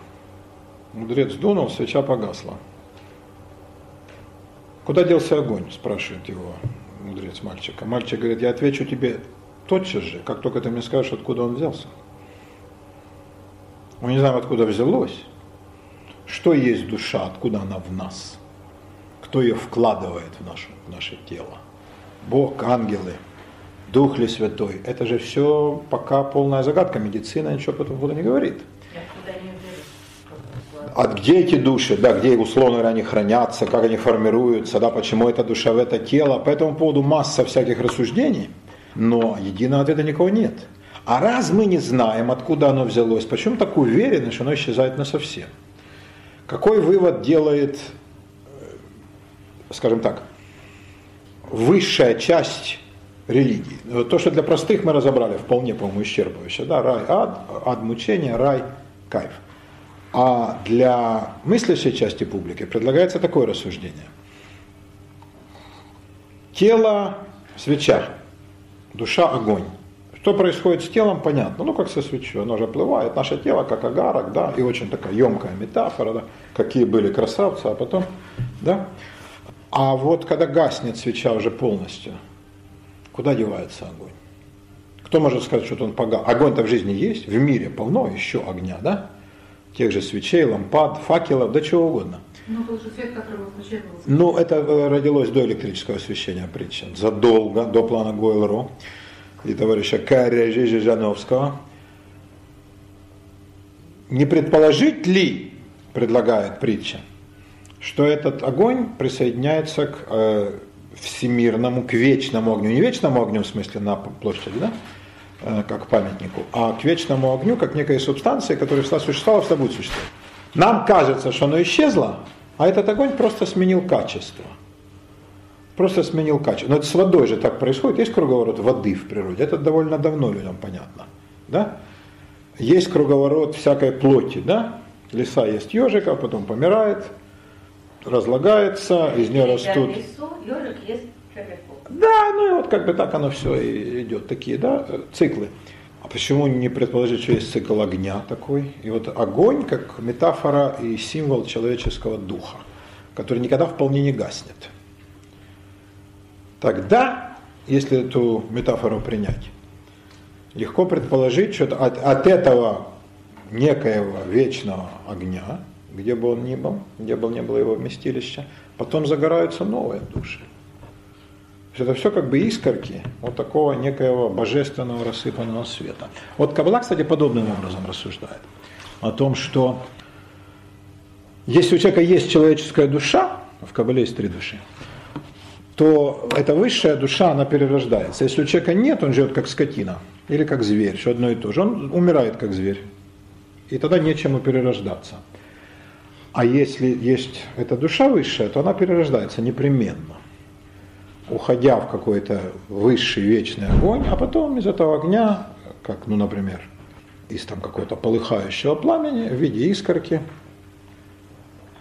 Мудрец дунул, свеча погасла. Куда делся огонь, спрашивает его мудрец мальчика. Мальчик говорит, я отвечу тебе тотчас же, как только ты мне скажешь, откуда он взялся. Мы не знаем, откуда взялось. Что есть душа, откуда она в нас? Кто ее вкладывает в наше, в наше тело? Бог, ангелы, Дух ли Святой? Это же все пока полная загадка. Медицина ничего по этому поводу не говорит. А где эти души, да, где условно говоря они хранятся, как они формируются, да, почему эта душа в это тело. По этому поводу масса всяких рассуждений, но единого ответа никого нет. А раз мы не знаем, откуда оно взялось, почему так уверены, что оно исчезает на совсем? Какой вывод делает, скажем так, высшая часть религии? То, что для простых мы разобрали вполне, по-моему, исчерпывающе. Да, рай, ад, ад мучения, рай, кайф. А для мыслящей части публики предлагается такое рассуждение. Тело – свеча, душа – огонь. Что происходит с телом, понятно. Ну, как со свечой, оно же оплывает. Наше тело как агарок, да, и очень такая емкая метафора, да, какие были красавцы, а потом, да. А вот когда гаснет свеча уже полностью, куда девается огонь? Кто может сказать, что он погас? Огонь-то в жизни есть, в мире полно еще огня, да? тех же свечей, лампад, факелов, да чего угодно. Ну, был же свет, который выключается. Ну, это э, родилось до электрического освещения притча, задолго до плана Гойлро и товарища Кария Жижановского. Не предположить ли, предлагает притча, что этот огонь присоединяется к э, всемирному, к вечному огню, не вечному огню в смысле на площади, да, Э, как памятнику, а к вечному огню, как некой субстанции, которая всегда существовала, всегда будет существовать. Нам кажется, что оно исчезло, а этот огонь просто сменил качество. Просто сменил качество. Но это с водой же так происходит. Есть круговорот воды в природе. Это довольно давно людям понятно. Да? Есть круговорот всякой плоти. Да? Леса есть ежика, потом помирает, разлагается, из нее растут. Да, ну и вот как бы так оно все и идет, такие, да, циклы. А почему не предположить, что есть цикл огня такой? И вот огонь как метафора и символ человеческого духа, который никогда вполне не гаснет. Тогда, если эту метафору принять, легко предположить, что от, от этого некоего вечного огня, где бы он ни был, где бы ни было его вместилище, потом загораются новые души. Это все как бы искорки вот такого некоего божественного рассыпанного света. Вот Каббала, кстати, подобным образом рассуждает. О том, что если у человека есть человеческая душа, в Каббале есть три души, то эта высшая душа, она перерождается. Если у человека нет, он живет как скотина или как зверь, что одно и то же. Он умирает как зверь. И тогда нечему перерождаться. А если есть эта душа высшая, то она перерождается непременно уходя в какой-то высший вечный огонь, а потом из этого огня, как, ну, например, из там какого-то полыхающего пламени в виде искорки,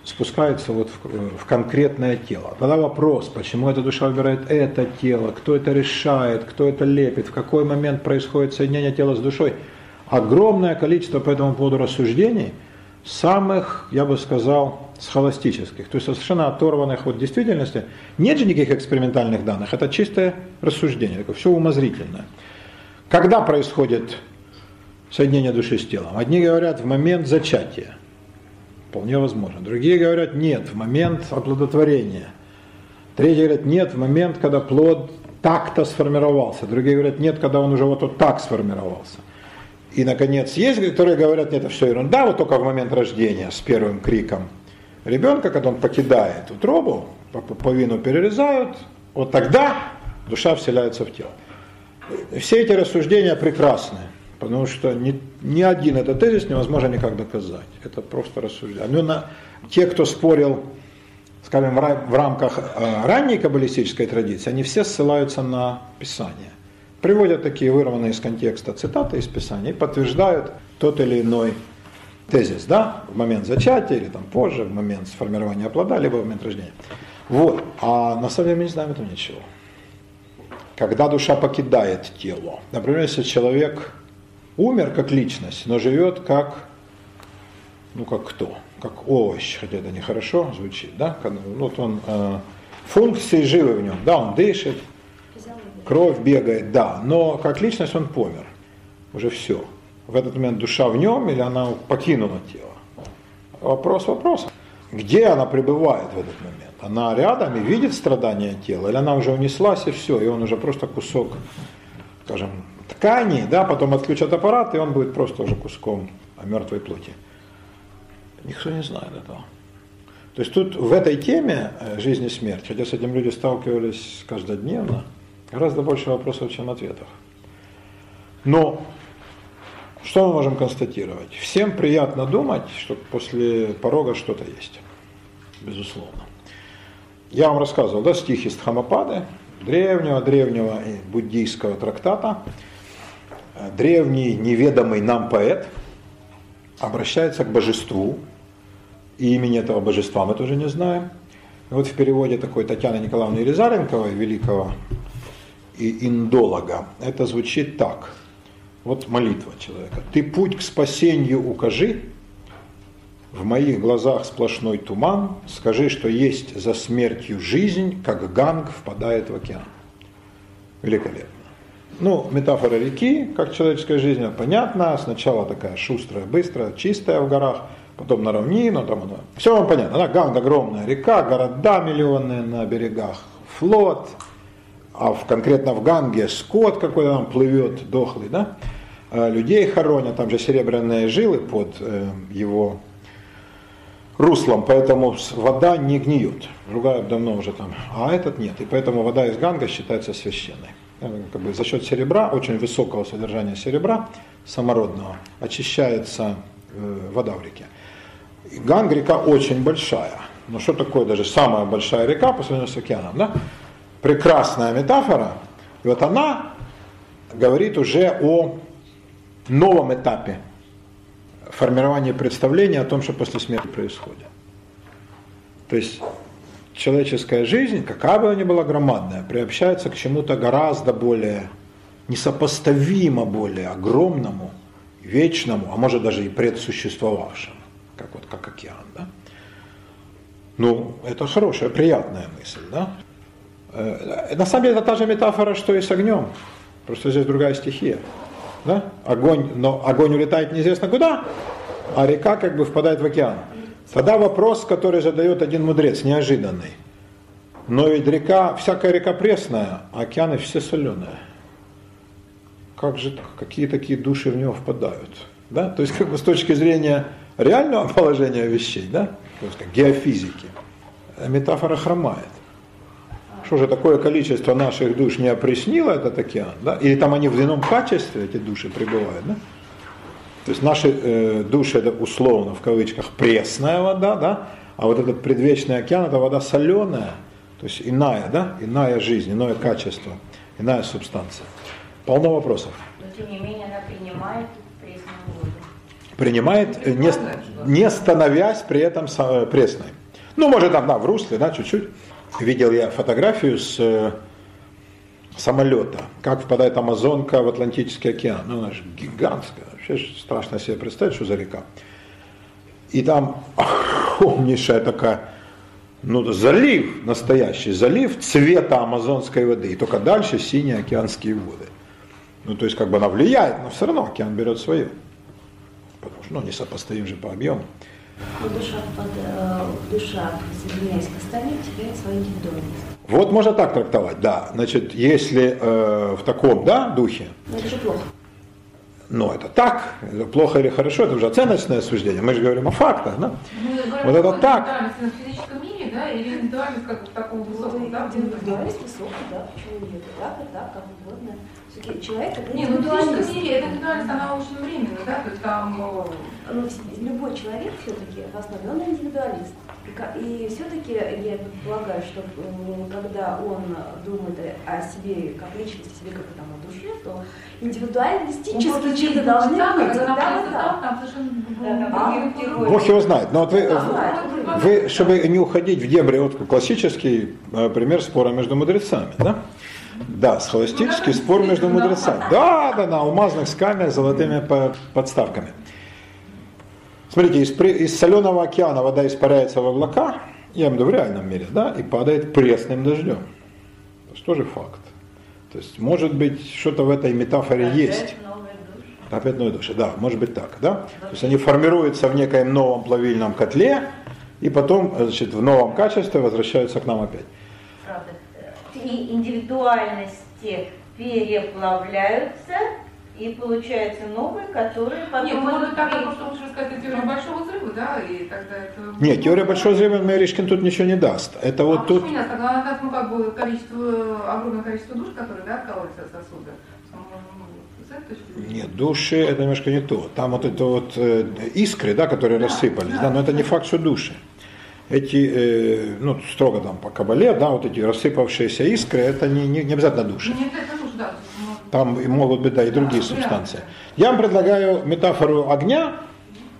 спускается вот в, в конкретное тело. Тогда вопрос, почему эта душа выбирает это тело, кто это решает, кто это лепит, в какой момент происходит соединение тела с душой. Огромное количество по этому поводу рассуждений, самых, я бы сказал, схоластических, то есть совершенно оторванных от действительности. Нет же никаких экспериментальных данных, это чистое рассуждение, такое все умозрительное. Когда происходит соединение души с телом? Одни говорят в момент зачатия, вполне возможно. Другие говорят нет, в момент оплодотворения. Третьи говорят нет, в момент, когда плод так-то сформировался. Другие говорят, нет, когда он уже вот, вот так сформировался. И, наконец, есть, которые говорят, нет, это все ерунда, вот только в момент рождения с первым криком ребенка, когда он покидает утробу, половину перерезают, вот тогда душа вселяется в тело. Все эти рассуждения прекрасны, потому что ни, ни один этот тезис невозможно никак доказать. Это просто рассуждение. Но на, те, кто спорил, скажем, в рамках э, ранней каббалистической традиции, они все ссылаются на Писание. Приводят такие вырванные из контекста цитаты из Писания и подтверждают тот или иной тезис, да, в момент зачатия или там позже, в момент сформирования плода, либо в момент рождения. Вот. А на самом деле мы не знаем этого ничего. Когда душа покидает тело, например, если человек умер как личность, но живет как, ну как кто, как овощ, хотя это нехорошо звучит, да, ну, вот он, э, функции живы в нем, да, он дышит, кровь бегает, да, но как личность он помер, уже все. В этот момент душа в нем или она покинула тело? Вопрос вопросом. Где она пребывает в этот момент? Она рядом и видит страдания тела, или она уже унеслась и все, и он уже просто кусок, скажем, ткани, да, потом отключат аппарат, и он будет просто уже куском мертвой плоти. Никто не знает этого. То есть тут в этой теме э, жизни и смерть, хотя с этим люди сталкивались каждодневно, гораздо больше вопросов, чем ответов. Но что мы можем констатировать? Всем приятно думать, что после порога что-то есть. Безусловно. Я вам рассказывал, да, стих из Дхамапады, древнего-древнего буддийского трактата. Древний неведомый нам поэт обращается к божеству, и имени этого божества мы тоже не знаем. И вот в переводе такой Татьяны Николаевны Елизаренковой, великого и индолога, это звучит так. Вот молитва человека. «Ты путь к спасению укажи, в моих глазах сплошной туман, скажи, что есть за смертью жизнь, как ганг впадает в океан. Великолепно. Ну, метафора реки, как человеческая жизнь, понятна. Сначала такая шустрая, быстрая, чистая в горах, потом на равнину, там она. Все вам понятно. Она Ганг огромная река, города миллионные на берегах, флот, а в, конкретно в Ганге скот какой-то там плывет, дохлый, да? А людей хоронят, там же серебряные жилы под э, его руслом, поэтому вода не гниет. Другая давно уже там, а этот нет. И поэтому вода из Ганга считается священной. Э, как бы за счет серебра, очень высокого содержания серебра, самородного, очищается э, вода в реке. И Ганг река очень большая. Но что такое даже самая большая река по сравнению с океаном? Да? Прекрасная метафора. И вот она говорит уже о новом этапе формирование представления о том, что после смерти происходит. То есть человеческая жизнь, какая бы она ни была громадная, приобщается к чему-то гораздо более несопоставимо более огромному, вечному, а может даже и предсуществовавшему, как вот как океан, да? Ну, это хорошая, приятная мысль, да? Э, на самом деле это та же метафора, что и с огнем, просто здесь другая стихия да? огонь, но огонь улетает неизвестно куда, а река как бы впадает в океан. Тогда вопрос, который задает один мудрец, неожиданный. Но ведь река, всякая река пресная, а океаны все соленые. Как же? Какие такие души в него впадают? Да? То есть как бы с точки зрения реального положения вещей, да? то есть как геофизики, метафора хромает что же такое количество наших душ не опреснило этот океан, да? или там они в ином качестве, эти души пребывают, да? То есть наши э, души это условно в кавычках пресная вода, да, а вот этот предвечный океан это вода соленая, то есть иная, да, иная жизнь, иное качество, иная субстанция. Полно вопросов. Но тем не менее она принимает пресную воду. Принимает, э, не, не становясь при этом э, пресной. Ну, может, там, да, в русле, да, чуть-чуть видел я фотографию с э, самолета, как впадает Амазонка в Атлантический океан. Ну, она же гигантская, вообще страшно себе представить, что за река. И там огромнейшая такая, ну, залив, настоящий залив цвета амазонской воды. И только дальше синие океанские воды. Ну, то есть, как бы она влияет, но все равно океан берет свое. Потому что, ну, не сопоставим же по объему. Но душа, под, э, душа, присоединяясь к остальным, теряет свою индивидуальность. Вот можно так трактовать, да. Значит, если э, в таком да, духе, Но это же плохо. но это так, это плохо или хорошо, это уже оценочное суждение. Мы же говорим о фактах, да? Мы говорим Вот это так. индивидуальности на физическом мире, да, или индивидуальность как в таком высоком, да? Индивидуальность высокая, да, почему нет? Так, и так, как угодно. Все-таки человек это Не, ну физическом мире эта индивидуальность, она очень временна, да, то есть там... э, Ну, любой человек все-таки в основе он индивидуалист. И, и все-таки я предполагаю, что когда он думает о себе как личности, о себе как там, о душе, то индивидуалистические черты должны быть. да, да. Да. Бог его знает. Но вот вы, вы, чтобы не уходить в дебри, вот классический э, пример спора между мудрецами, да? Да, схоластический спор между мудрецами. Да, да, на алмазных скамьях с золотыми по- подставками. Смотрите, из, из соленого океана вода испаряется в облака, я имею в виду в реальном мире, да, и падает пресным дождем. Это же тоже факт. То есть, может быть, что-то в этой метафоре есть. Новая душа. Опять новые души, да, может быть так, да? То есть они формируются в некоем новом плавильном котле, и потом, значит, в новом качестве возвращаются к нам опять. И индивидуальности переплавляются, и получаются новые, которые потом... Нет, может быть, тогда просто лучше рассказать теорию большого взрыва, да, и тогда это... Нет, теория большого взрыва Мэришкин тут ничего не даст. Это а вот тут... почему нет? Тогда она даст, ну, как бы, количество, огромное количество душ, которые, да, откалываются от сосуда. Ну, ну. Нет, души это немножко не то. Там вот это вот э, искры, да, которые рассыпались, да, но это не факт, что души. Эти, э, ну, строго там по кабале, да, вот эти рассыпавшиеся искры, это не, не, не обязательно души. Да. Там могут быть, да, и другие Да, субстанции. Я вам предлагаю метафору огня,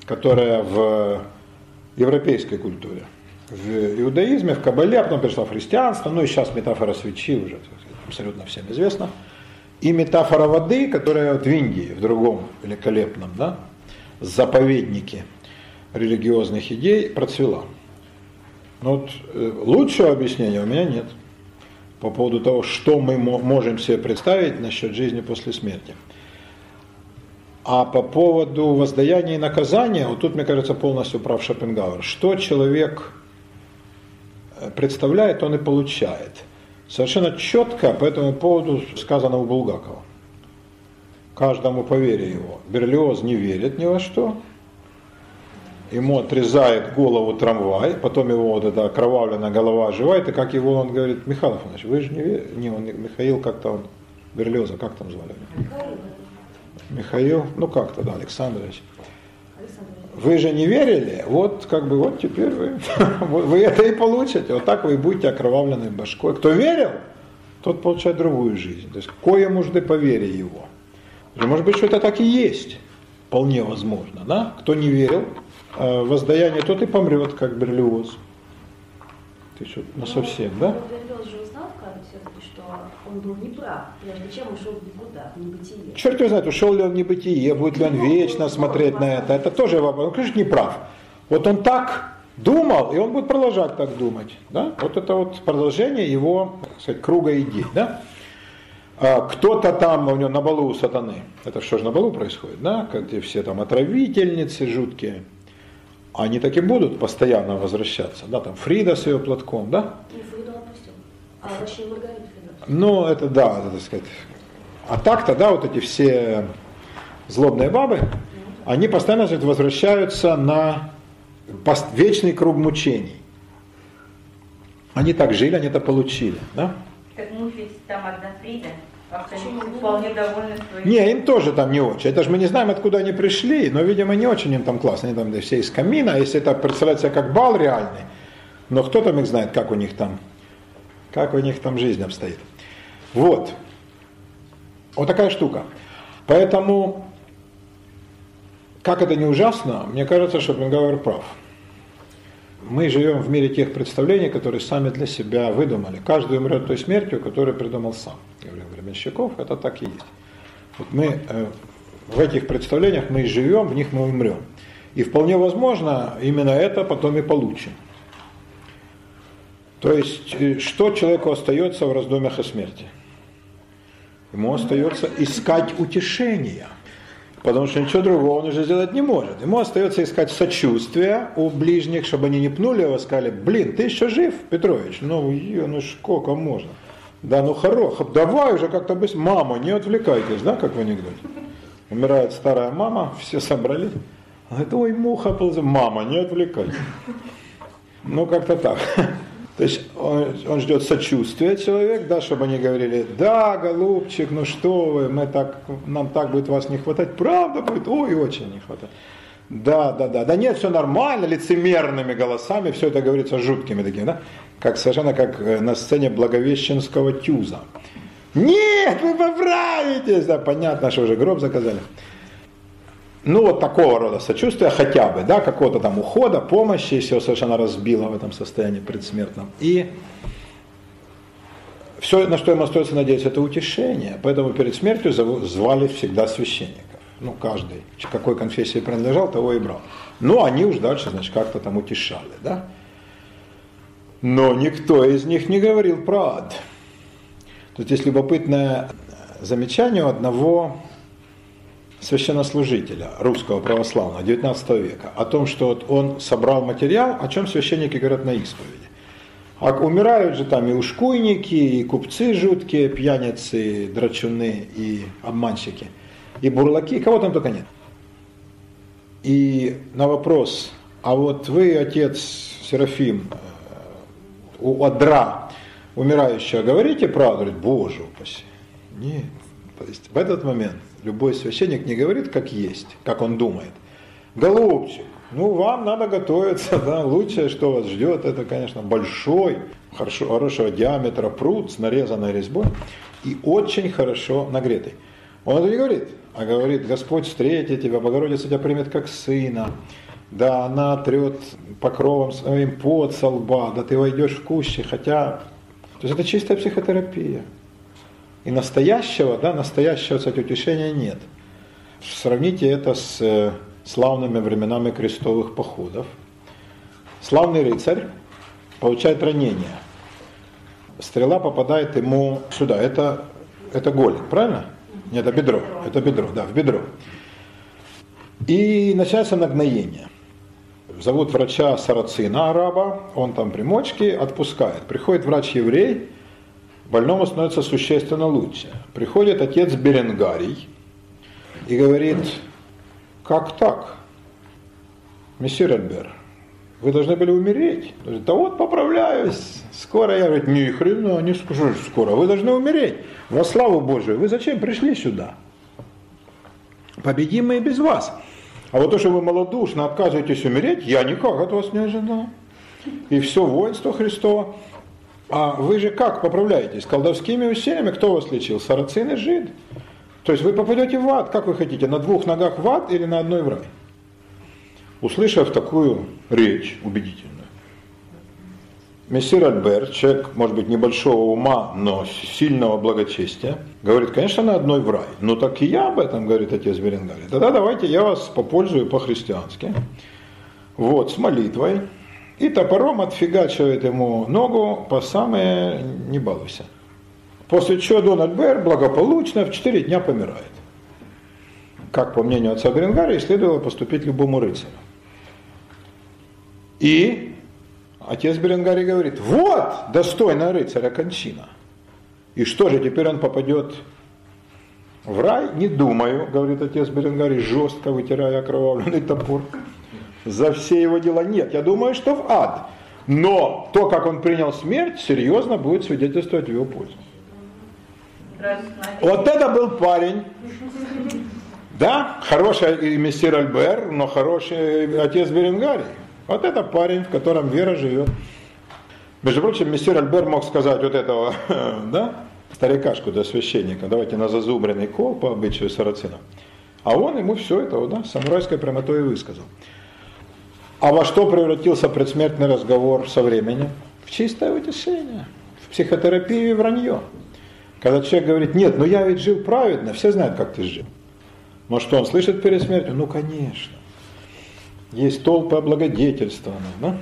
которая в европейской культуре, в иудаизме, в кабале, а потом перешла в христианство, ну и сейчас метафора свечи уже абсолютно всем известна. И метафора воды, которая вот в Индии, в другом великолепном, да, заповеднике религиозных идей процвела. Но вот э, лучшего объяснения у меня нет по поводу того, что мы мо- можем себе представить насчет жизни после смерти. А по поводу воздаяния и наказания, вот тут, мне кажется, полностью прав Шопенгауэр. Что человек э, представляет, он и получает. Совершенно четко по этому поводу сказано у Булгакова. Каждому по вере его. Берлиоз не верит ни во что, ему отрезает голову трамвай, потом его вот эта окровавленная голова оживает, и как его, он говорит, Михаил Афанасьевич, вы же не верите, не, он, Михаил как-то он, Берлиоза, как там звали? Михаил, ну как-то, да, Александрович. Вы же не верили, вот как бы вот теперь вы, вы это и получите, вот так вы и будете окровавленной башкой. Кто верил, тот получает другую жизнь. То есть кое нужды по вере его. Может быть, что это так и есть, вполне возможно, да? Кто не верил, воздаяние, тот и помрет, как Берлиоз. Ты что, на совсем, да? Но Берлиоз же узнал в Каме все-таки, что он был неправ, прежде чем ушел в никуда, в небытие. Черт его знает, ушел ли он в небытие, будет ли он вечно смотреть на это. Это тоже вопрос. Он, конечно, не прав. Вот он так думал, и он будет продолжать так думать. Да? Вот это вот продолжение его, так сказать, круга идей. Да? А кто-то там у него на балу у сатаны, это что же на балу происходит, да? где все там отравительницы жуткие, они так и будут постоянно возвращаться. Да? Там Фрида с ее платком, да? И Фриду отпустил. А вообще Маргариту Фриду. Ну, это да, это, так сказать. А так-то, да, вот эти все злобные бабы, они постоянно значит, возвращаются на вечный круг мучений. Они так жили, они это получили, да? Так мучается там одна Фрида, а. Не, им тоже там не очень. Это же мы не знаем, откуда они пришли, но, видимо, не очень им там классно. Они там все из камина, если это представляет себе как бал реальный, но кто там их знает, как у них там, как у них там жизнь обстоит. Вот. Вот такая штука. Поэтому, как это не ужасно, мне кажется, что Шопенгауэр прав. Мы живем в мире тех представлений, которые сами для себя выдумали. Каждый умрет той смертью, которую придумал сам. Говорил Гребенщиков, это так и есть. Вот мы э, в этих представлениях мы и живем, в них мы умрем. И вполне возможно, именно это потом и получим. То есть, э, что человеку остается в раздумьях о смерти? Ему остается искать утешения. Потому что ничего другого он уже сделать не может. Ему остается искать сочувствие у ближних, чтобы они не пнули его, сказали, блин, ты еще жив, Петрович? Ну, ё, ну сколько можно? Да, ну хорош, давай уже как-то быстро. Мама, не отвлекайтесь, да, как в анекдоте. Умирает старая мама, все собрались. Она говорит, ой, муха ползет. Мама, не отвлекайтесь. Ну, как-то так. То есть он, он ждет сочувствия человек, да, чтобы они говорили, да, голубчик, ну что вы, мы так, нам так будет вас не хватать, правда будет, ой, очень не хватает. Да, да, да, да нет, все нормально, лицемерными голосами, все это говорится жуткими такими, да, как совершенно как э, на сцене Благовещенского тюза. Нет, вы поправитесь, да, понятно, что уже гроб заказали ну вот такого рода сочувствия хотя бы, да, какого-то там ухода, помощи, если его совершенно разбило в этом состоянии предсмертном. И все, на что ему остается надеяться, это утешение. Поэтому перед смертью звали всегда священников. Ну, каждый, какой конфессии принадлежал, того и брал. Ну, они уж дальше, значит, как-то там утешали, да. Но никто из них не говорил про ад. Тут есть любопытное замечание у одного священнослужителя русского православного 19 века о том, что вот он собрал материал, о чем священники говорят на исповеди. А умирают же там и ушкуйники, и купцы жуткие, пьяницы, драчуны и обманщики, и бурлаки, кого там только нет. И на вопрос, а вот вы, отец Серафим, э, у Адра, умирающего, говорите правду? Говорит, Боже упаси. Нет. То есть в этот момент Любой священник не говорит, как есть, как он думает. Голубчик, ну вам надо готовиться, да, лучшее, что вас ждет, это, конечно, большой, хорошо, хорошего диаметра пруд с нарезанной резьбой и очень хорошо нагретый. Он это не говорит, а говорит, Господь встретит тебя, Богородица тебя примет как сына, да, она трет покровом своим пот со лба, да ты войдешь в кущи, хотя... То есть это чистая психотерапия. И настоящего, да, настоящего, кстати, утешения нет. Сравните это с э, славными временами крестовых походов. Славный рыцарь получает ранение. Стрела попадает ему сюда. Это, это голень, правильно? Нет, это бедро. Это бедро, да, в бедро. И начинается нагноение. Зовут врача Сарацина, араба, он там примочки, отпускает. Приходит врач-еврей, больному становится существенно лучше. Приходит отец Беренгарий и говорит, как так, месье Альбер, вы должны были умереть. Говорит, да вот поправляюсь, скоро я, говорит, ни хрена, не скажу, скоро, вы должны умереть. Во славу Божию, вы зачем пришли сюда? Победим мы и без вас. А вот то, что вы малодушно отказываетесь умереть, я никак от вас не ожидал. И все воинство Христово а вы же как поправляетесь? Колдовскими усилиями? Кто вас лечил? Сарацин и жид. То есть вы попадете в ад. Как вы хотите? На двух ногах в ад или на одной в рай? Услышав такую речь убедительную, мессир Альбер, человек, может быть, небольшого ума, но сильного благочестия, говорит, конечно, на одной в рай. Ну так и я об этом, говорит отец Беренгарий. Тогда давайте я вас попользую по-христиански. Вот, с молитвой. И топором отфигачивает ему ногу по самое не балуйся. После чего Дональд Бэр благополучно в 4 дня помирает. Как по мнению отца Грингария, следовало поступить любому рыцарю. И отец Беренгарий говорит, вот достойная рыцаря кончина. И что же, теперь он попадет в рай? Не думаю, говорит отец Беренгарий, жестко вытирая окровавленный топор за все его дела. Нет, я думаю, что в ад. Но то, как он принял смерть, серьезно будет свидетельствовать в его пользу. Вот это был парень. Да, хороший мессир Альбер, но хороший отец Беренгарий. Вот это парень, в котором вера живет. Между прочим, мессир Альбер мог сказать вот этого, да, старикашку до священника, давайте на зазубренный кол по обычаю сарацина. А он ему все это, да, самурайской прямотой высказал. А во что превратился предсмертный разговор со временем? В чистое утешение, в психотерапию и вранье. Когда человек говорит, нет, ну я ведь жил праведно, все знают, как ты жил. Но что он слышит перед смертью? Ну, конечно. Есть толпы облагодетельствованных, да?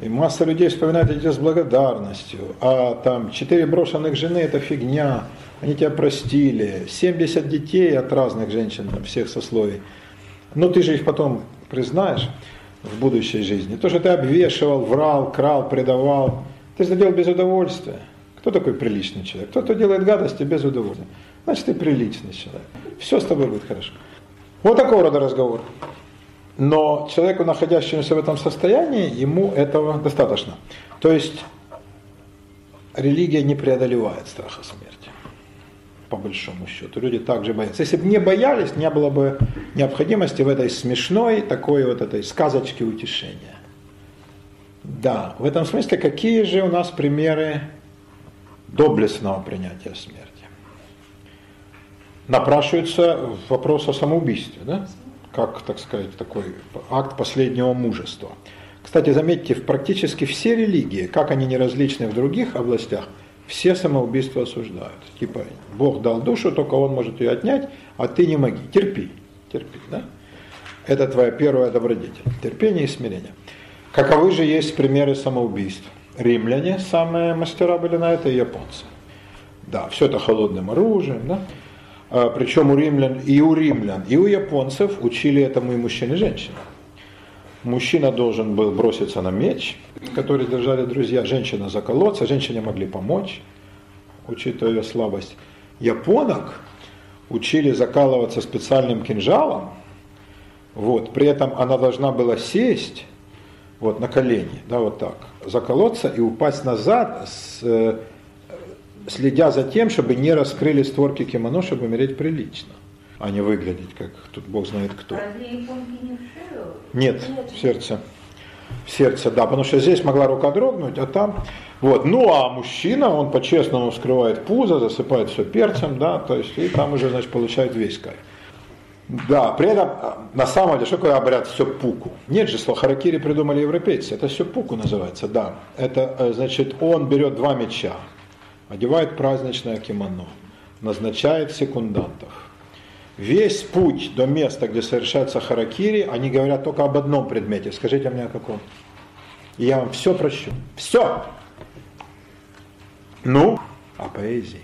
И масса людей вспоминает эти с благодарностью. А там четыре брошенных жены это фигня. Они тебя простили. 70 детей от разных женщин, всех сословий. Но ты же их потом признаешь в будущей жизни. То, что ты обвешивал, врал, крал, предавал, ты это делал без удовольствия. Кто такой приличный человек? Кто, кто делает гадости без удовольствия. Значит, ты приличный человек. Все с тобой будет хорошо. Вот такого рода разговор. Но человеку, находящемуся в этом состоянии, ему этого достаточно. То есть религия не преодолевает страха смерти, по большому счету. Люди также боятся. Если бы не боялись, не было бы необходимости в этой смешной такой вот этой сказочке утешения. Да, в этом смысле какие же у нас примеры доблестного принятия смерти? Напрашивается вопрос о самоубийстве, да? как, так сказать, такой акт последнего мужества. Кстати, заметьте, в практически все религии, как они не различны в других областях, все самоубийства осуждают. Типа, Бог дал душу, только Он может ее отнять, а ты не моги. Терпи, терпи, да? Это твоя первая добродетель. Терпение и смирение. Каковы же есть примеры самоубийств? Римляне, самые мастера были на это, и японцы. Да, все это холодным оружием, да? А, причем у римлян, и у римлян, и у японцев учили этому и мужчин, и женщин. Мужчина должен был броситься на меч, который держали друзья, женщина заколоться, женщине могли помочь, учитывая ее слабость. Японок учили закалываться специальным кинжалом, вот, при этом она должна была сесть вот, на колени, да, вот так, заколоться и упасть назад с э, следя за тем, чтобы не раскрыли створки кимоно, чтобы умереть прилично, а не выглядеть, как тут Бог знает кто. Разве японки не в шею? Нет, в сердце. В сердце, да, потому что здесь могла рука дрогнуть, а там... Вот. Ну, а мужчина, он по-честному вскрывает пузо, засыпает все перцем, да, то есть, и там уже, значит, получает весь кайф. Да, при этом, на самом деле, что такое обряд сёппуку? Нет же, слова харакири придумали европейцы, это сёппуку называется, да. Это, э, значит, он берет два меча, одевает праздничное кимоно, назначает секундантов. Весь путь до места, где совершается харакири, они говорят только об одном предмете. Скажите мне о каком. И я вам все прощу. Все. Ну, о поэзии.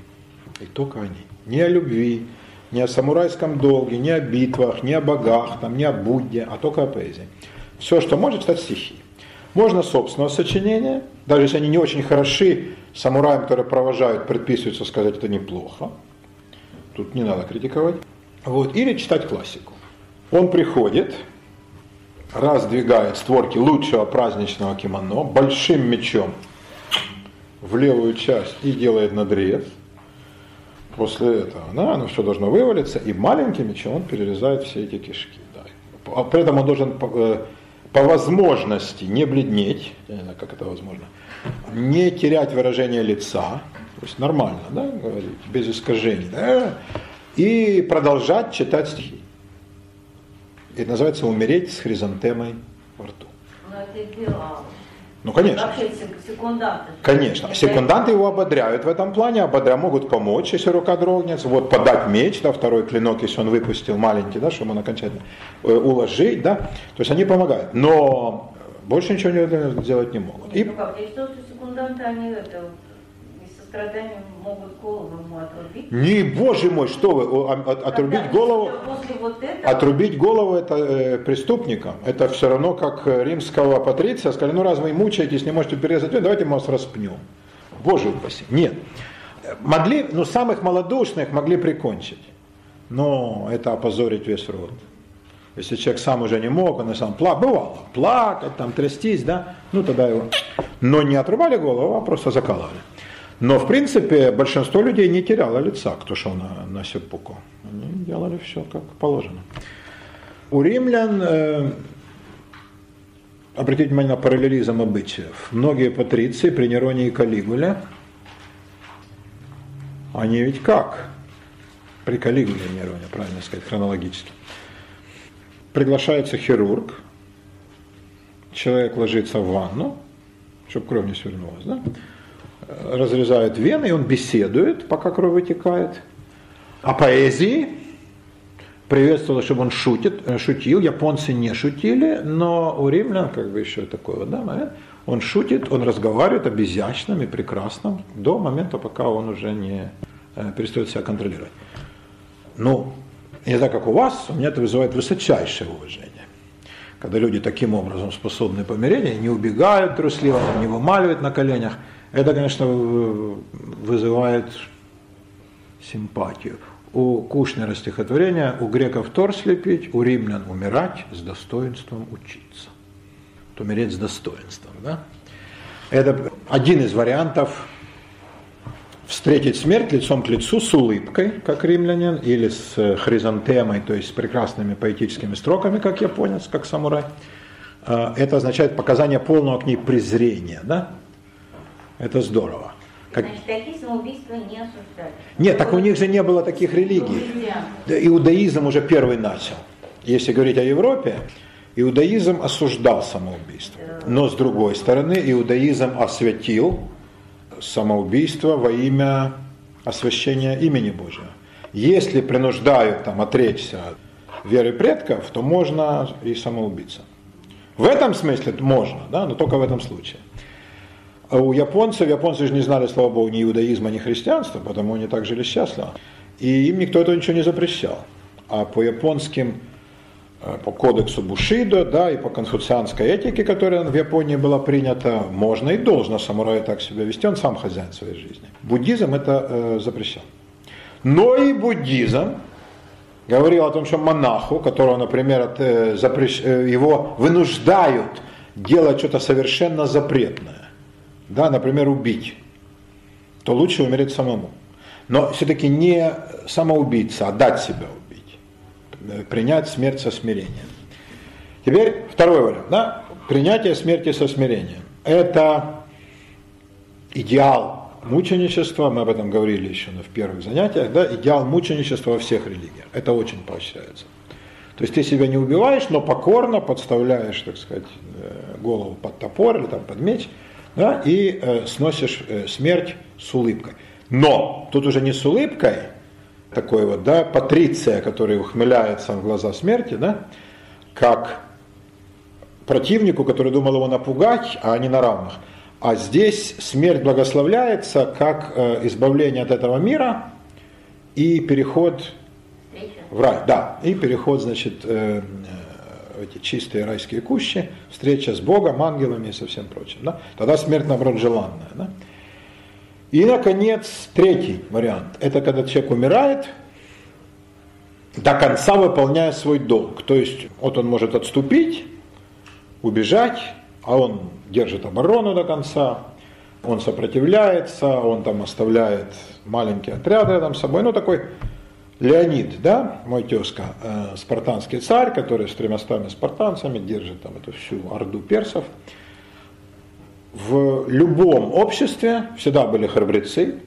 И только они. Не о любви, не о самурайском долге, не о битвах, не о богах, там, не о Будде, а только о поэзии. Все, что может стать стихи. Можно собственного сочинения, даже если они не очень хороши, самураям, которые провожают, предписывается сказать, это неплохо. Тут не надо критиковать. Вот. Или читать классику. Он приходит, раздвигает створки лучшего праздничного кимоно большим мечом в левую часть и делает надрез. После этого да, оно все должно вывалиться, и маленьким мечом он перерезает все эти кишки. Да. При этом он должен э, по возможности не бледнеть, я не знаю, как это возможно, не терять выражение лица, то есть нормально, да, говорить, без искажений, да, и продолжать читать стихи. Это называется «умереть с хризантемой во рту». Ну. Ну, конечно. Вообще секунданты. Конечно. Секунданты его ободряют в этом плане, ободря могут помочь, если рука дрогнет, вот подать меч, да, второй клинок, если он выпустил маленький, да, чтобы он окончательно э, уложить, да, то есть они помогают, но больше ничего не делать не могут. И... Ну как, я считаю, что секунданты, они это, из сострадания могут голову ему отрубить. Не, боже мой, что вы, отрубить голову, вот этого, отрубить голову это э, преступникам, это все равно как римского патриция, сказали, ну раз вы мучаетесь, не можете перерезать, давайте мы вас распнем. Боже упаси. Нет. Могли, ну самых малодушных могли прикончить, но это опозорить весь род. Если человек сам уже не мог, он и сам плакал, бывало, плакать, там, трястись, да, ну тогда его, но не отрубали голову, а просто закалывали. Но, в принципе, большинство людей не теряло лица, кто шел на, на сеппуку. Они делали все как положено. У римлян, э, обратите внимание на параллелизм обычаев, многие патриции при Нероне и Калигуле, они ведь как? При Калигуле и Нероне, правильно сказать, хронологически. Приглашается хирург, человек ложится в ванну, чтобы кровь не свернулась, да? Разрезают вены, и он беседует, пока кровь вытекает. О поэзии приветствовало, чтобы он шутит, шутил. Японцы не шутили, но у римлян, как бы еще такой вот, да, момент, Он шутит, он разговаривает об изящном и прекрасном до момента, пока он уже не э, перестает себя контролировать. Ну, не знаю, как у вас, у меня это вызывает высочайшее уважение. Когда люди таким образом способны помирения, не убегают трусливо, не вымаливают на коленях, это, конечно, вызывает симпатию. У Кушнера стихотворения «У греков тор слепить, у римлян умирать, с достоинством учиться». Вот умереть с достоинством. Да? Это один из вариантов встретить смерть лицом к лицу с улыбкой, как римлянин, или с хризантемой, то есть с прекрасными поэтическими строками, как японец, как самурай. А, это означает показание полного к ней презрения. Да? Это здорово. Как... Значит, такие самоубийства не осуждали. Нет, так у них же не было таких религий. Иудаизм уже первый начал. Если говорить о Европе, иудаизм осуждал самоубийство. Но с другой стороны, иудаизм осветил самоубийство во имя освящения имени Божьего. Если принуждают там отречься от веры предков, то можно и самоубиться. В этом смысле можно, да, но только в этом случае. А у японцев, японцы же не знали, слава богу, ни иудаизма, ни христианства, потому они так жили счастливо. И им никто этого ничего не запрещал. А по японским, по кодексу Бушидо, да, и по конфуцианской этике, которая в Японии была принята, можно и должно самураю так себя вести, он сам хозяин своей жизни. Буддизм это э, запрещал. Но и буддизм говорил о том, что монаху, которого, например, от, э, запрещ... Э, его вынуждают делать что-то совершенно запретное, да, например, убить, то лучше умереть самому. Но все-таки не самоубийца, а дать себя убить. Принять смерть со смирением. Теперь второй вариант. Да? Принятие смерти со смирением. Это идеал мученичества, мы об этом говорили еще в первых занятиях, да, идеал мученичества во всех религиях. Это очень поощряется. То есть ты себя не убиваешь, но покорно подставляешь, так сказать, э, голову под топор или там под меч – да, и э, сносишь э, смерть с улыбкой. Но тут уже не с улыбкой, такой вот, да, патриция, который ухмыляется в глаза смерти, да, как противнику, который думал его напугать, а не на равных. А здесь смерть благословляется как э, избавление от этого мира и переход в рай. Да, и переход, значит, э, эти чистые райские кущи, встреча с Богом, ангелами и со всем прочим. Да? Тогда смерть, наоборот, желанная. Да? И, наконец, третий вариант. Это когда человек умирает, до конца выполняя свой долг. То есть, вот он может отступить, убежать, а он держит оборону до конца, он сопротивляется, он там оставляет маленькие отряды рядом с собой, ну такой Леонид, да, мой тезка, э, спартанский царь, который с тремястами спартанцами держит там эту всю орду персов. В любом обществе всегда были храбрецы,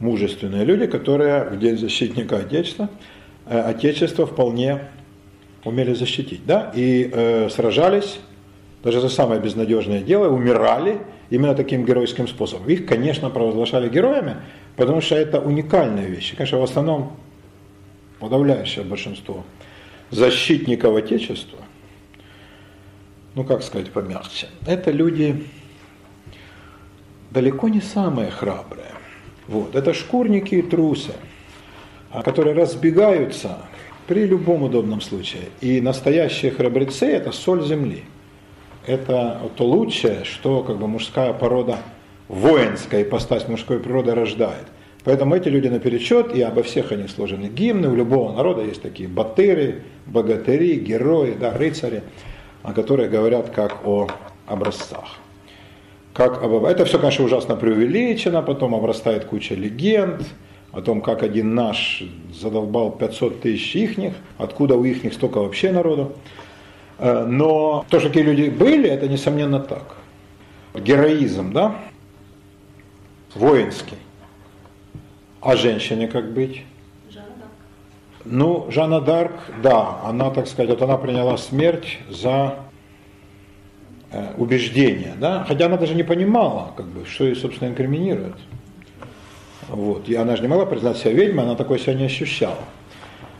мужественные люди, которые в день защитника Отечества, э, Отечество вполне умели защитить, да, и э, сражались даже за самое безнадежное дело, умирали именно таким геройским способом. Их, конечно, провозглашали героями, потому что это уникальные вещи. Конечно, в основном подавляющее большинство защитников Отечества, ну как сказать помягче, это люди далеко не самые храбрые. Вот. Это шкурники и трусы, а, которые разбегаются при любом удобном случае. И настоящие храбрецы – это соль земли. Это то лучшее, что как бы мужская порода, воинская ипостась мужской природы рождает – Поэтому эти люди наперечет, и обо всех они сложены гимны, у любого народа есть такие батыры, богатыри, герои, да, рыцари, о которых говорят как о образцах. Как. Это все, конечно, ужасно преувеличено, потом обрастает куча легенд о том, как один наш задолбал 500 тысяч ихних, откуда у ихних столько вообще народу. Э, но то, что такие люди были, это несомненно так. Героизм, да, воинский а женщине как быть? Ну, Жанна Дарк, да, она, так сказать, вот она приняла смерть за э, убеждение, да, хотя она даже не понимала, как бы, что ее, собственно, инкриминирует. Вот, и она же не могла признать себя ведьмой, она такой себя не ощущала.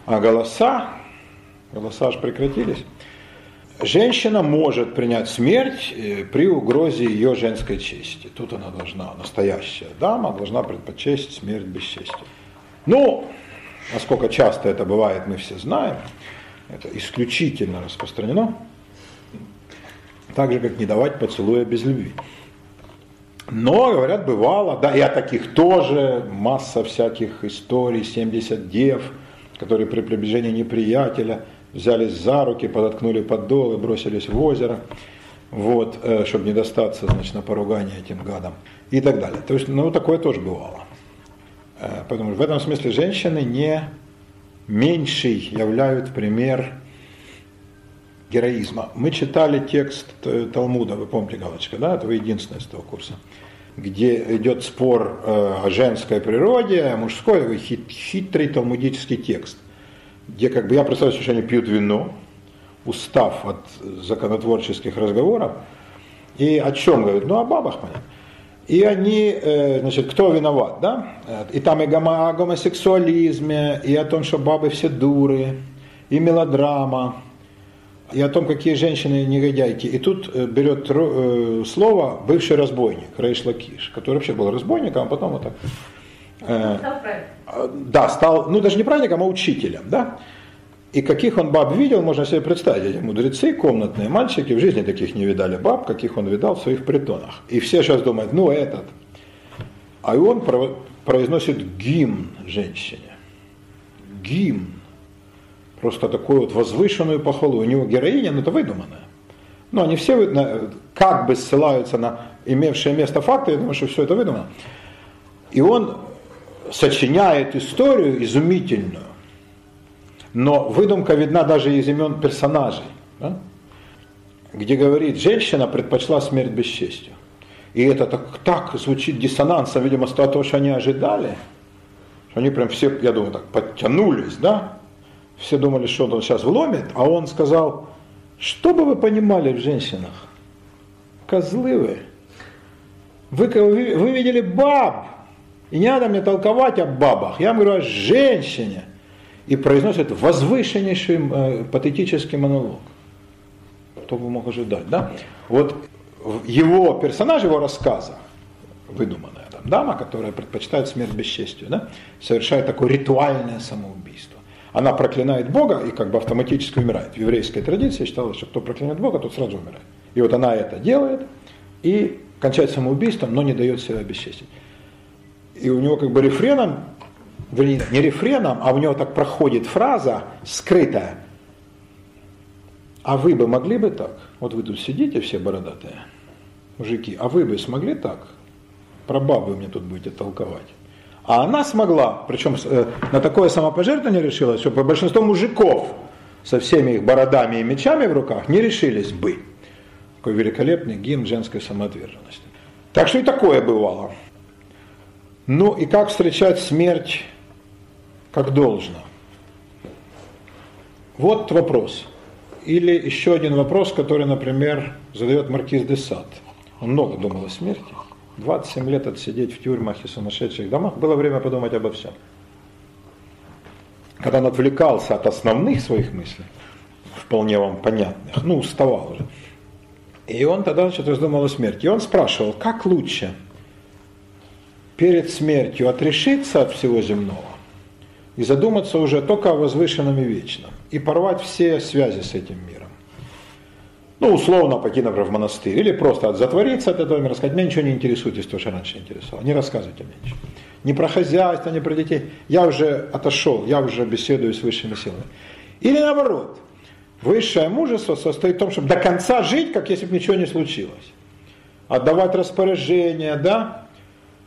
А голоса, голоса аж прекратились. женщина может принять смерть э, при угрозе ее женской чести. Тут она должна, настоящая дама, должна предпочесть смерть без чести. Ну, насколько часто это бывает, мы все знаем. Это исключительно распространено. Так же, как не давать поцелуя без любви. Но, говорят, бывало, да, и о таких тоже масса всяких историй, 70 дев, которые при приближении неприятеля взялись за руки, подоткнули подол и бросились в озеро, вот, э, чтобы не достаться, значит, на поругание этим гадам и так далее. То есть, ну, такое тоже бывало. Э, Потому что в этом смысле женщины не меньший являют пример героизма. Мы читали текст Талмуда, вы помните, Галочка, да, это единственное из того курса, где идет спор э, о женской природе, о мужской, хит, хитрый талмудический текст, где как бы я представляю, что они пьют вино, устав от законотворческих разговоров, и о чем говорят? Ну, о бабах, понятно. И они, э, значит, кто виноват, да? И там и о гомосексуализме, и о том, что бабы все дуры, и мелодрама, и о том, какие женщины негодяйки. И тут э, берет э, слово бывший разбойник, Рейш Лакиш, который вообще был разбойником, а потом вот так. Э, стал праведником. Да, стал, ну даже не праведником, а учителем, да. И каких он баб видел, можно себе представить. Эти мудрецы, комнатные мальчики в жизни таких не видали баб, каких он видал в своих притонах. И все сейчас думают, ну этот. А он произносит гимн женщине. Гимн просто такую вот возвышенную похвалу. У него героиня, но это выдуманная. Но они все как бы ссылаются на имевшее место факты, я думаю, что все это выдумано. И он сочиняет историю изумительную, но выдумка видна даже из имен персонажей, да? где говорит, женщина предпочла смерть бесчестью. И это так, так звучит диссонансом, видимо, с того, что они ожидали, что они прям все, я думаю, так подтянулись, да, все думали, что он сейчас вломит, а он сказал, что бы вы понимали в женщинах? Козлы вы. Вы, вы, видели баб. И не надо мне толковать о бабах. Я вам говорю о женщине. И произносит возвышеннейший э, патетический монолог. Кто бы мог ожидать, да? Вот его персонаж, его рассказа, выдуманная там дама, которая предпочитает смерть бесчестию, да, совершает такое ритуальное самоубийство она проклинает Бога и как бы автоматически умирает. В еврейской традиции считалось, что кто проклинает Бога, тот сразу умирает. И вот она это делает и кончает самоубийством, но не дает себя обесчестить. И у него как бы рефреном, вернее, не рефреном, а у него так проходит фраза скрытая. А вы бы могли бы так? Вот вы тут сидите все бородатые, мужики, а вы бы смогли так? Про бабы мне тут будете толковать. А она смогла, причем э, на такое самопожертвование решилась, что по большинству мужиков со всеми их бородами и мечами в руках не решились бы. Такой великолепный гимн женской самоотверженности. Так что и такое бывало. Ну и как встречать смерть как должно? Вот вопрос. Или еще один вопрос, который, например, задает Маркиз де Сад. Он много думал о смерти. 27 лет отсидеть в тюрьмах и сумасшедших домах, было время подумать обо всем. Когда он отвлекался от основных своих мыслей, вполне вам понятных, ну, уставал уже. И он тогда значит, раздумал о смерти. И он спрашивал, как лучше перед смертью отрешиться от всего земного и задуматься уже только о возвышенном и вечном, и порвать все связи с этим миром ну, условно пойти, например, в монастырь, или просто затвориться от этого мира, сказать, меня ничего не интересует того, что раньше интересовало, не рассказывайте мне ничего. Ни про хозяйство, ни про детей. Я уже отошел, я уже беседую с высшими силами. Или наоборот, высшее мужество состоит в том, чтобы до конца жить, как если бы ничего не случилось. Отдавать распоряжения, да,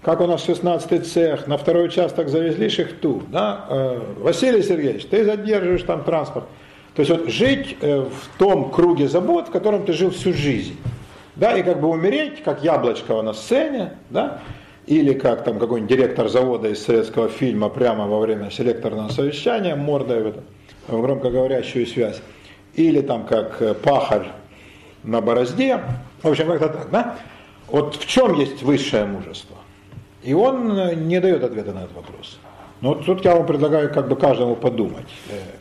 как у нас 16-й цех, на второй участок завезли шехту, да, э, Василий Сергеевич, ты задерживаешь там транспорт. То есть вот жить э, в том круге забот, в котором ты жил всю жизнь. Да, и как бы умереть, как яблочко на сцене, да, или как там какой-нибудь директор завода из советского фильма прямо во время селекторного совещания, мордой в, это, в громкоговорящую связь, или там как э, пахарь на борозде, в общем, как-то так, да? Вот в чем есть высшее мужество? И он э, не дает ответа на этот вопрос. Но вот тут я вам предлагаю как бы каждому подумать,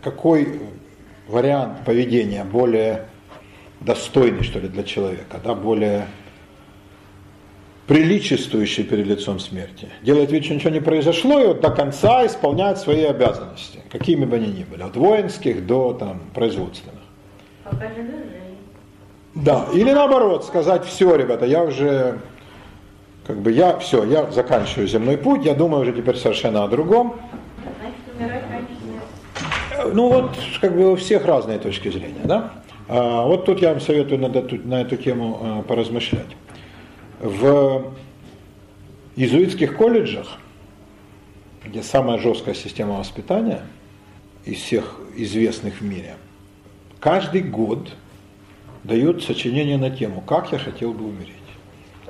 какой вариант поведения более достойный, что ли, для человека, да, более приличествующий перед лицом смерти. Делает вид, что ничего не произошло, и вот до конца исполняет свои обязанности, какими бы они ни были, от воинских до там, производственных. Да, или наоборот, сказать, все, ребята, я уже, как бы я, все, я заканчиваю земной путь, я думаю уже теперь совершенно о другом. Значит, умирать раньше смерти. Э, Ну вот, как бы у всех разные точки зрения, да? А, вот тут я вам советую на эту, на эту тему а, поразмышлять. В иезуитских колледжах, где самая жесткая система воспитания из всех известных в мире, каждый год дают сочинение на тему «Как я хотел бы умереть».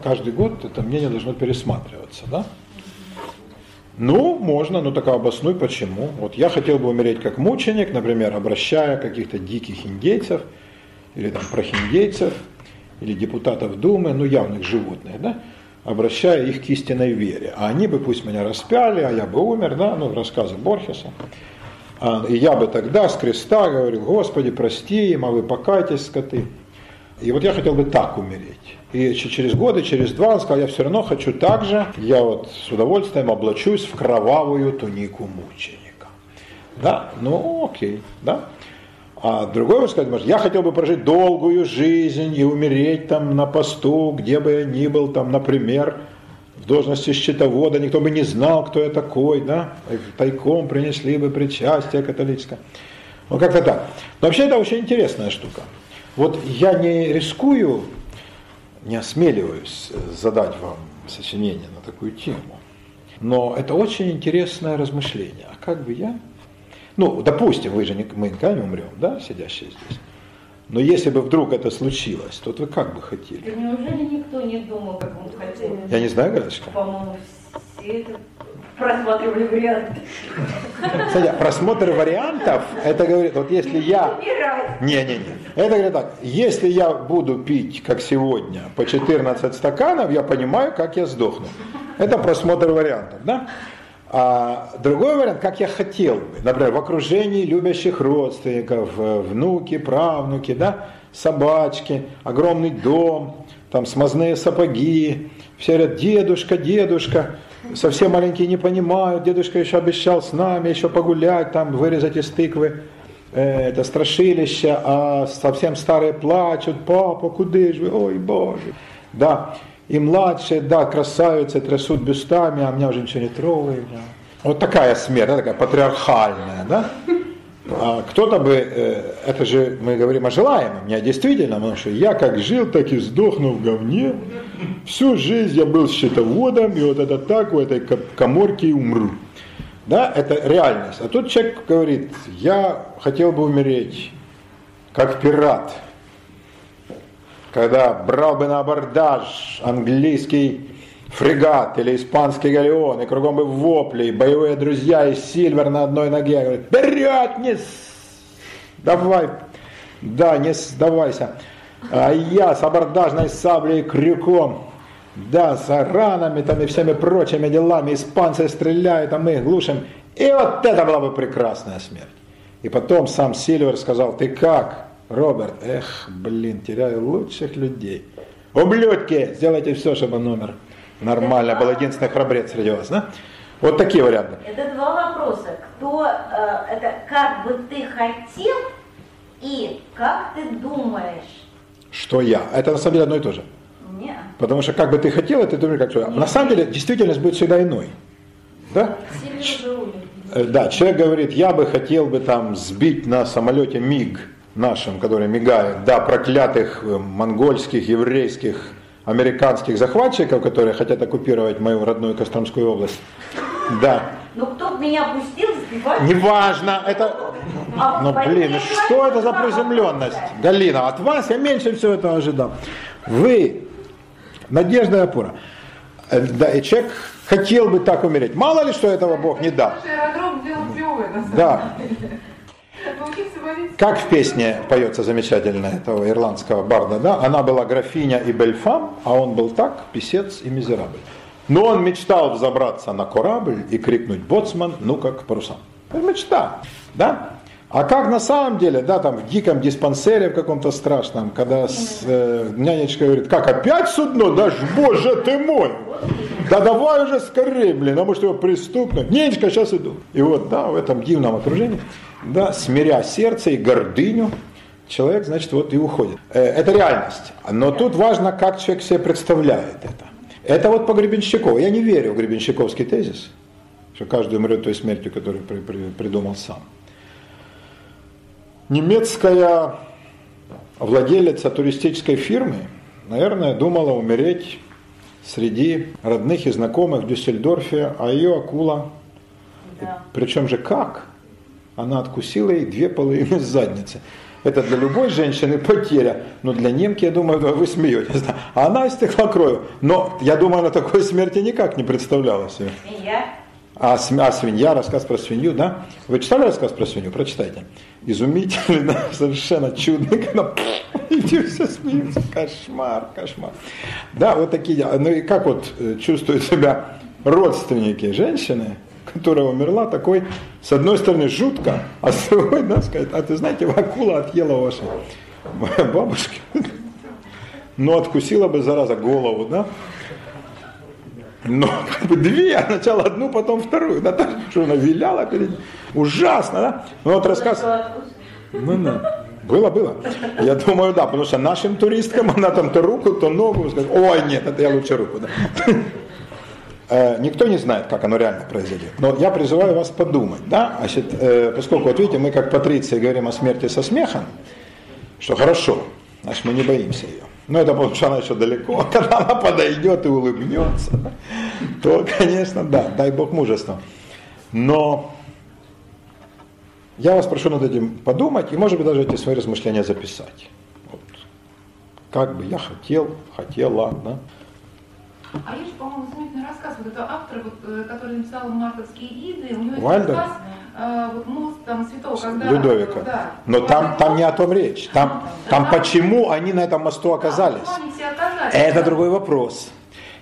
Каждый год это мнение должно пересматриваться, да? Ну, можно, но только обоснуй почему. Вот я хотел бы умереть как мученик, например, обращая каких-то диких индейцев, или там прохиндейцев, или депутатов Думы, ну явных животных, да, обращая их к истинной вере. А они бы пусть меня распяли, а я бы умер, да, ну, рассказы Борхеса. А, и я бы тогда с креста говорил, Господи, прости им, а вы покайтесь, скоты. И вот я хотел бы так умереть. И через годы, через два он сказал, я все равно хочу так же, я вот с удовольствием облачусь в кровавую тунику мученика. Да, ну окей, да. А другой может сказать, может, я хотел бы прожить долгую жизнь и умереть там на посту, где бы я ни был, там, например, в должности счетовода, никто бы не знал, кто я такой, да, и тайком принесли бы причастие католическое. Ну, как-то так. Но вообще это очень интересная штука. Вот я не рискую, не осмеливаюсь задать вам сочинение на такую тему, но это очень интересное размышление. А как бы я ну, допустим, вы же не, мы никогда не умрем, да, сидящие здесь. Но если бы вдруг это случилось, то вы как бы хотели? Да неужели никто не думал, как он хотел? Я не знаю, Галочка. По-моему, все это просматривали варианты. Кстати, просмотр вариантов, это говорит, вот если я... Не-не-не. Это говорит так, если я буду пить, как сегодня, по 14 стаканов, я понимаю, как я сдохну. Это просмотр вариантов, да? А другой вариант, как я хотел бы, например, в окружении любящих родственников, э, внуки, правнуки, да, собачки, огромный дом, там смазные сапоги, все говорят, дедушка, дедушка, совсем маленькие не понимают, дедушка еще обещал с нами еще погулять, там вырезать из тыквы э, это страшилище, а совсем старые плачут, папа, куда же вы, ой, боже. Да, и младшие, да, красавицы трясут бюстами, а меня уже ничего не трогает. Да. Вот такая смерть, да, такая патриархальная, да. А кто-то бы, э, это же мы говорим о желаемом, не о действительном, потому что я как жил, так и сдохну в говне. Всю жизнь я был счетоводом, и вот это так в этой ко- коморке умру. Да, это реальность. А тут человек говорит, я хотел бы умереть как пират, когда брал бы на абордаж английский фрегат или испанский галеон, и кругом бы вопли, и боевые друзья, и Сильвер на одной ноге, говорит, вперед, не давай, да, не сдавайся. А я с абордажной саблей и крюком, да, с ранами там и всеми прочими делами, испанцы стреляют, а мы их глушим. И вот это была бы прекрасная смерть. И потом сам Сильвер сказал, ты как, Роберт? Эх, блин, теряю лучших людей. Ублюдки, сделайте все, чтобы номер нормально был единственный храбрец среди вас, да? Вот такие варианты. Это два вопроса. Кто, э, это как бы ты хотел и как ты думаешь? Что я? Это на самом деле одно и то же. Нет. Потому что как бы ты хотел, это думаешь как что. На самом деле действительность будет всегда иной. Да? Э, Да, человек говорит, я бы хотел бы там сбить на самолете МиГ нашим, который мигает, да, проклятых э, монгольских, еврейских, американских захватчиков, которые хотят оккупировать мою родную Костромскую область. Да. Ну кто меня пустил сбивать? Неважно, это... А Ну блин, ну что это за приземленность? Галина, от вас я меньше всего этого ожидал. Вы, надежда и опора. Э, Да, и человек хотел бы так умереть. Мало ли, что этого Бог не самом Да. Как в песне поется замечательно этого ирландского барда, да? Она была графиня и бельфам, а он был так, писец и мизерабль. Но он мечтал взобраться на корабль и крикнуть «Боцман, ну как парусам». Это мечта, да? А как на самом деле, да, там в диком диспансере в каком-то страшном, когда с, э, нянечка говорит, как опять судно, да, ж, боже ты мой, да давай уже скорее, блин, а может его приступно, нянечка, сейчас иду. И вот, да, в этом дивном окружении, да, смиря сердце и гордыню, человек, значит, вот и уходит. Э, это реальность. Но тут важно, как человек себе представляет это. Это вот по Гребенщикову. Я не верю в Гребенщиковский тезис, что каждый умрет той смертью, которую при, при, придумал сам немецкая владелица туристической фирмы, наверное, думала умереть среди родных и знакомых в Дюссельдорфе, а ее акула, да. причем же как? Она откусила ей две половины задницы. Это для любой женщины потеря, но для немки, я думаю, вы смеетесь. А она истекла кровью. Но я думаю, она такой смерти никак не представляла себе. Я? А, а свинья, рассказ про свинью, да? Вы читали рассказ про свинью? Прочитайте. Изумительный, да, совершенно чудный, когда и все смеются. Кошмар, кошмар. Да, вот такие. Ну и как вот э, чувствуют себя родственники женщины, которая умерла, такой, с одной стороны, жутко, а с другой, да, сказать, а ты знаете, акула отъела вашей бабушки, но откусила бы, зараза, голову, да, но как бы две, сначала одну, потом вторую. Да, так, что она виляла перед ним. Ужасно, да? Ну вот рассказ. Ну, да. Было, было. Я думаю, да, потому что нашим туристкам она там то руку, то ногу скажет, ой, нет, это я лучше руку. Да. Э, никто не знает, как оно реально произойдет. Но я призываю вас подумать, да, значит, э, поскольку, вот видите, мы как патриции говорим о смерти со смехом, что хорошо, значит, мы не боимся ее. Но это потому что она еще далеко. Когда она подойдет и улыбнется, то, конечно, да, дай Бог мужества. Но я вас прошу над этим подумать и, может быть, даже эти свои размышления записать. Вот. Как бы я хотел, хотела, да. А есть, по-моему, замечательный рассказ, вот это автор, вот, э, который написал «Мартовские иды», у него есть Вальдер? рассказ э, вот, мост там святого, когда... Людовика. Да. Но там, там не о том речь. Там, там почему они на этом мосту оказались. Да, они все оказались. Это другой вопрос.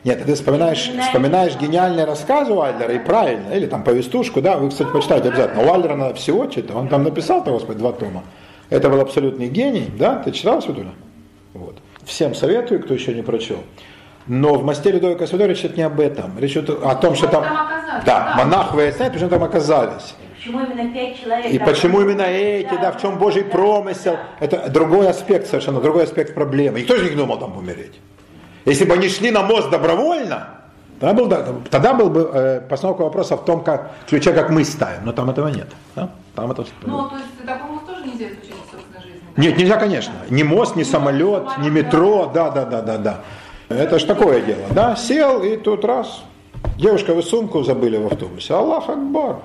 Нет, ты вспоминаешь, вспоминаешь гениальный рассказ у Альдера, и правильно, или там повестушку, да, вы, кстати, почитайте обязательно. У Альдера надо всего читать, он там написал-то, господи, два тома. Это был абсолютный гений, да, ты читал, Светуля? Вот. Всем советую, кто еще не прочел. Но в мастере Людовика Святой речь идет не об этом. Речь идет о том, что там... там да, да, монах выясняет, почему там оказались. Почему именно пять человек? И почему именно эти, да, в чем Божий промысел. Это другой аспект совершенно, другой аспект проблемы. И кто же не думал там умереть? Если бы они шли на мост добровольно, тогда был, тогда был бы э, постановка вопроса в том, как, в ключе, как мы ставим. Но там этого нет. Да? Там это... Ну, то есть такой мост тоже нельзя исключить из собственной жизни? Нет, нельзя, конечно. Ни мост, ни самолет, ни метро. Да, да, да, да, да. Это ж такое дело, да? Сел и тут раз. Девушка, вы сумку забыли в автобусе. Аллах Акбар.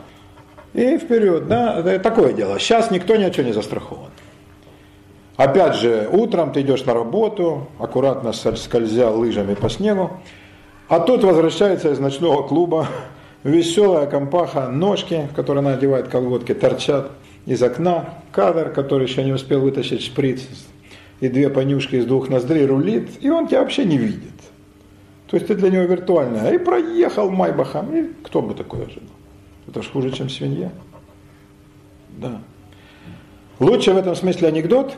И вперед, да? Это такое дело. Сейчас никто ни от чего не застрахован. Опять же, утром ты идешь на работу, аккуратно скользя лыжами по снегу, а тут возвращается из ночного клуба веселая компаха, ножки, которые она одевает колготки, торчат из окна, кадр, который еще не успел вытащить шприц и две понюшки из двух ноздрей рулит, и он тебя вообще не видит. То есть ты для него виртуальная. И проехал Майбахом. И кто бы такое ожидал? Это ж хуже, чем свинья. Да. Лучше в этом смысле анекдот,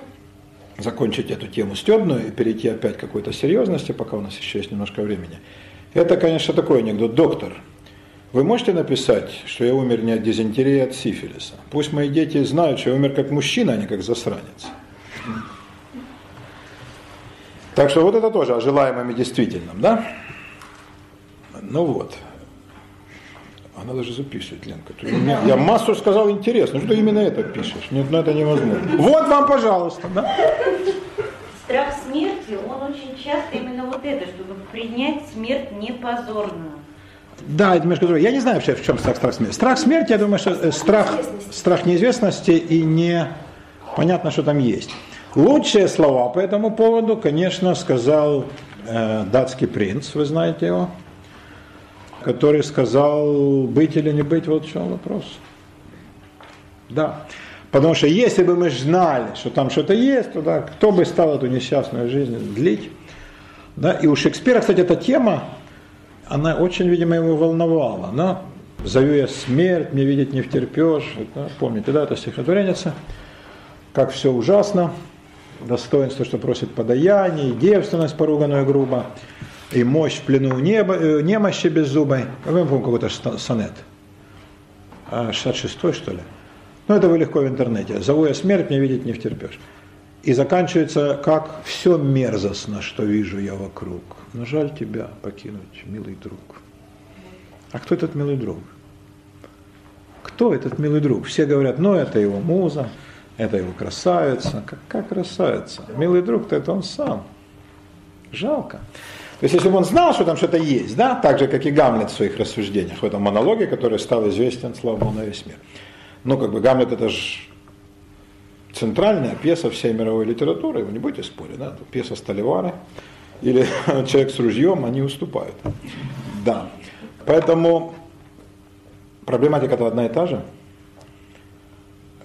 закончить эту тему стебную и перейти опять к какой-то серьезности, пока у нас еще есть немножко времени. Это, конечно, такой анекдот. Доктор, вы можете написать, что я умер не от дизентерии, а от сифилиса? Пусть мои дети знают, что я умер как мужчина, а не как засранец. Так что вот это тоже о желаемом и действительном, да? Ну вот. Она даже записывает, Ленка. Меня, я массу сказал интересно. Что именно это пишешь? Нет, ну это невозможно. Вот вам, пожалуйста. Да? Страх смерти, он очень часто именно вот это, чтобы принять смерть не позорно. Да, это между другим. Я не знаю вообще, в чем страх, страх смерти. Страх смерти, я думаю, что э, страх, страх неизвестности и не понятно, что там есть. Лучшие слова по этому поводу, конечно, сказал э, датский принц, вы знаете его, который сказал, быть или не быть, вот в чем вопрос. Да. Потому что если бы мы знали, что там что-то есть, то да, кто бы стал эту несчастную жизнь длить. Да? И у Шекспира, кстати, эта тема, она очень, видимо, его волновала. Но Зову я смерть, мне видеть не втерпешь. Да, помните, да, это стихотворенница. Как все ужасно. Достоинство, что просит подаяние, и девственность поруганную грубо, и мощь в плену неба, э, немощи беззубой. Я помню какой-то сонет. А, 66 что ли? Ну, это вы легко в интернете. Зову я смерть, мне видеть не втерпешь. И заканчивается как «все мерзостно, что вижу я вокруг, но жаль тебя покинуть, милый друг». А кто этот милый друг? Кто этот милый друг? Все говорят, ну это его муза, это его красавица. Какая красавица? Милый друг-то это он сам. Жалко. То есть, если бы он знал, что там что-то есть, да, так же, как и Гамлет в своих рассуждениях, в этом монологе, который стал известен, слава Богу, на весь мир. Ну, как бы Гамлет это же центральная пьеса всей мировой литературы, вы не будете спорить, да, пьеса Столивара или человек с ружьем, они уступают. Да. Поэтому проблематика это одна и та же.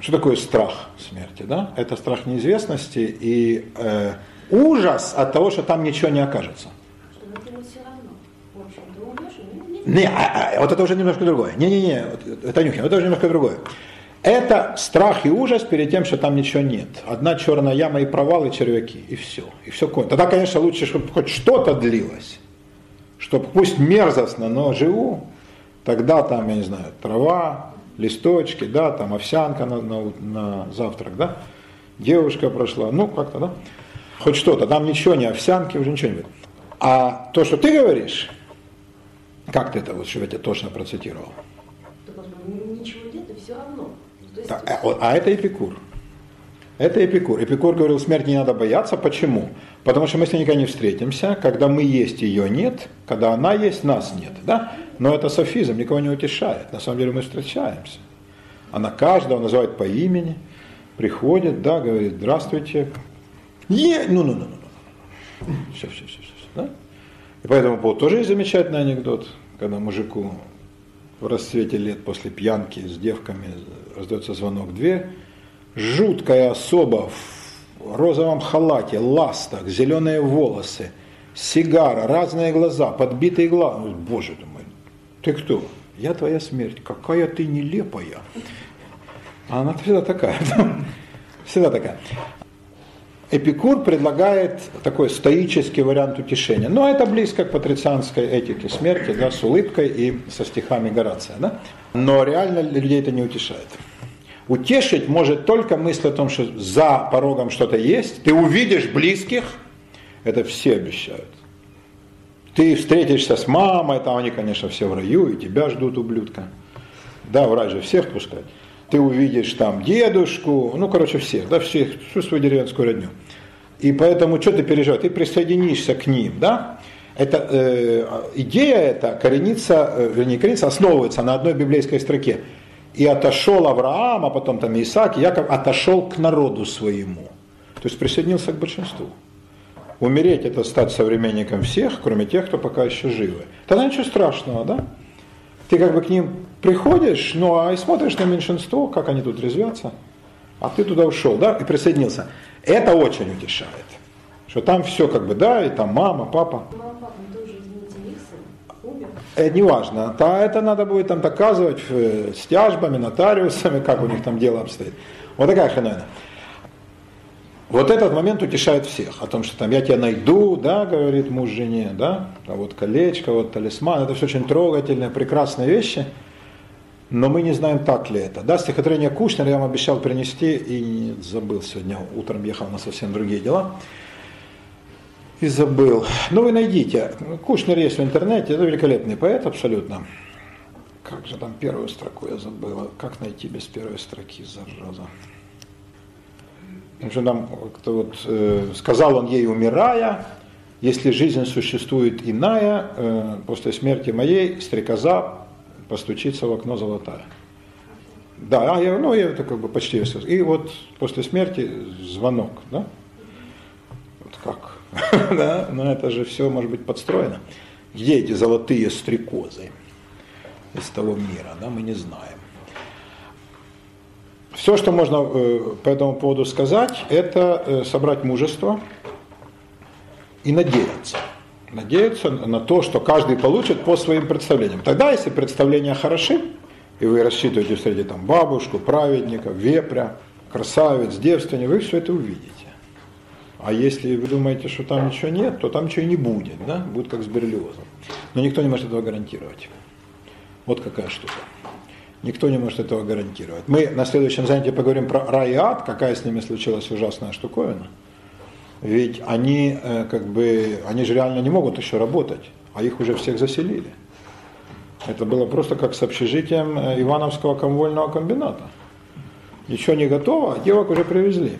Что такое страх смерти? Да? Это страх неизвестности и э, ужас от того, что там ничего не окажется. Не, а, а, вот это уже немножко другое. Не-не-не, это нюхи, это уже немножко другое. Это страх и ужас перед тем, что там ничего нет. Одна черная яма и провал, и червяки, и все. И все кончено. Тогда, конечно, лучше, чтобы хоть что-то длилось. Чтобы пусть мерзостно, но живу. Тогда там, я не знаю, трава, листочки, да, там овсянка на, на, на завтрак, да. Девушка прошла, ну как-то, да. Хоть что-то, там ничего, не овсянки, уже ничего не будет. А то, что ты говоришь, как ты это, вот, чтобы я тебя точно процитировал? Ничего нет, и все равно. Так, а, а это Эпикур. Это Эпикур. Эпикур говорил, смерти не надо бояться. Почему? Потому что мы с ней никогда не встретимся. Когда мы есть, ее нет. Когда она есть, нас нет. Да? Но это софизм, никого не утешает. На самом деле мы встречаемся. Она каждого называет по имени, приходит, да, говорит, здравствуйте. Е, ну, ну, ну, ну. Все, все, все, все. Да? И по этому поводу тоже есть замечательный анекдот, когда мужику в расцвете лет после пьянки с девками раздается звонок в дверь, жуткая особа в розовом халате, ластах, зеленые волосы, сигара, разные глаза, подбитые глаза. Боже ты мой, ты кто? Я твоя смерть. Какая ты нелепая. А она всегда такая. Всегда такая. Эпикур предлагает такой стоический вариант утешения. Но это близко к патрицианской этике смерти, да, с улыбкой и со стихами Горация. Да? Но реально людей это не утешает. Утешить может только мысль о том, что за порогом что-то есть, ты увидишь близких, это все обещают. Ты встретишься с мамой, там они, конечно, все в раю, и тебя ждут ублюдка. Да, в рай же всех пускают. Ты увидишь там дедушку, ну, короче, всех, да, всех, всю свою деревенскую родню. И поэтому что ты переживаешь? Ты присоединишься к ним, да? Это, э, идея эта коренится, э, вернее, коренится, основывается на одной библейской строке. И отошел Авраам, а потом там Исаак, Яков отошел к народу своему. То есть присоединился к большинству. Умереть это стать современником всех, кроме тех, кто пока еще живы. Тогда ничего страшного, да? Ты как бы к ним приходишь, ну а и смотришь на меньшинство, как они тут резвятся, а ты туда ушел, да, и присоединился. Это очень утешает. Что там все как бы, да, и там мама, папа. Это не важно. Да, это надо будет там доказывать э, с тяжбами, нотариусами, как у них там дело обстоит. Вот такая хреновина. Вот этот момент утешает всех, о том, что там я тебя найду, да, говорит муж жене, да, а вот колечко, вот талисман, это все очень трогательные, прекрасные вещи, но мы не знаем, так ли это. Да, стихотворение Кушнера я вам обещал принести и забыл сегодня, утром ехал на совсем другие дела и забыл. Но вы найдите, Кушнер есть в интернете, это великолепный поэт абсолютно. Как же там первую строку я забыл, как найти без первой строки, зараза. Потому что нам кто вот, э, сказал он ей, умирая, если жизнь существует иная, э, после смерти моей стрекоза постучится в окно золотая. Да, а я, ну, я это как бы почти. И вот после смерти звонок, да? Вот как? да, но это же все может быть подстроено. Где эти золотые стрекозы из того мира, да, мы не знаем. Все, что можно э, по этому поводу сказать, это э, собрать мужество и надеяться. надеются на то, что каждый получит по своим представлениям. Тогда, если представления хороши, и вы рассчитываете среди там бабушку, праведника, вепря, красавец, девственник, вы все это увидите. А если вы думаете, что там ничего нет, то там ничего и не будет, да? Будет как с Берлиозом. Но никто не может этого гарантировать. Вот какая штука. Никто не может этого гарантировать. Мы на следующем занятии поговорим про рай и ад, какая с ними случилась ужасная штуковина. Ведь они э, как бы, они же реально не могут еще работать, а их уже всех заселили. Это было просто как с общежитием э, Ивановского комвольного комбината. Ничего не готово, а девок уже привезли.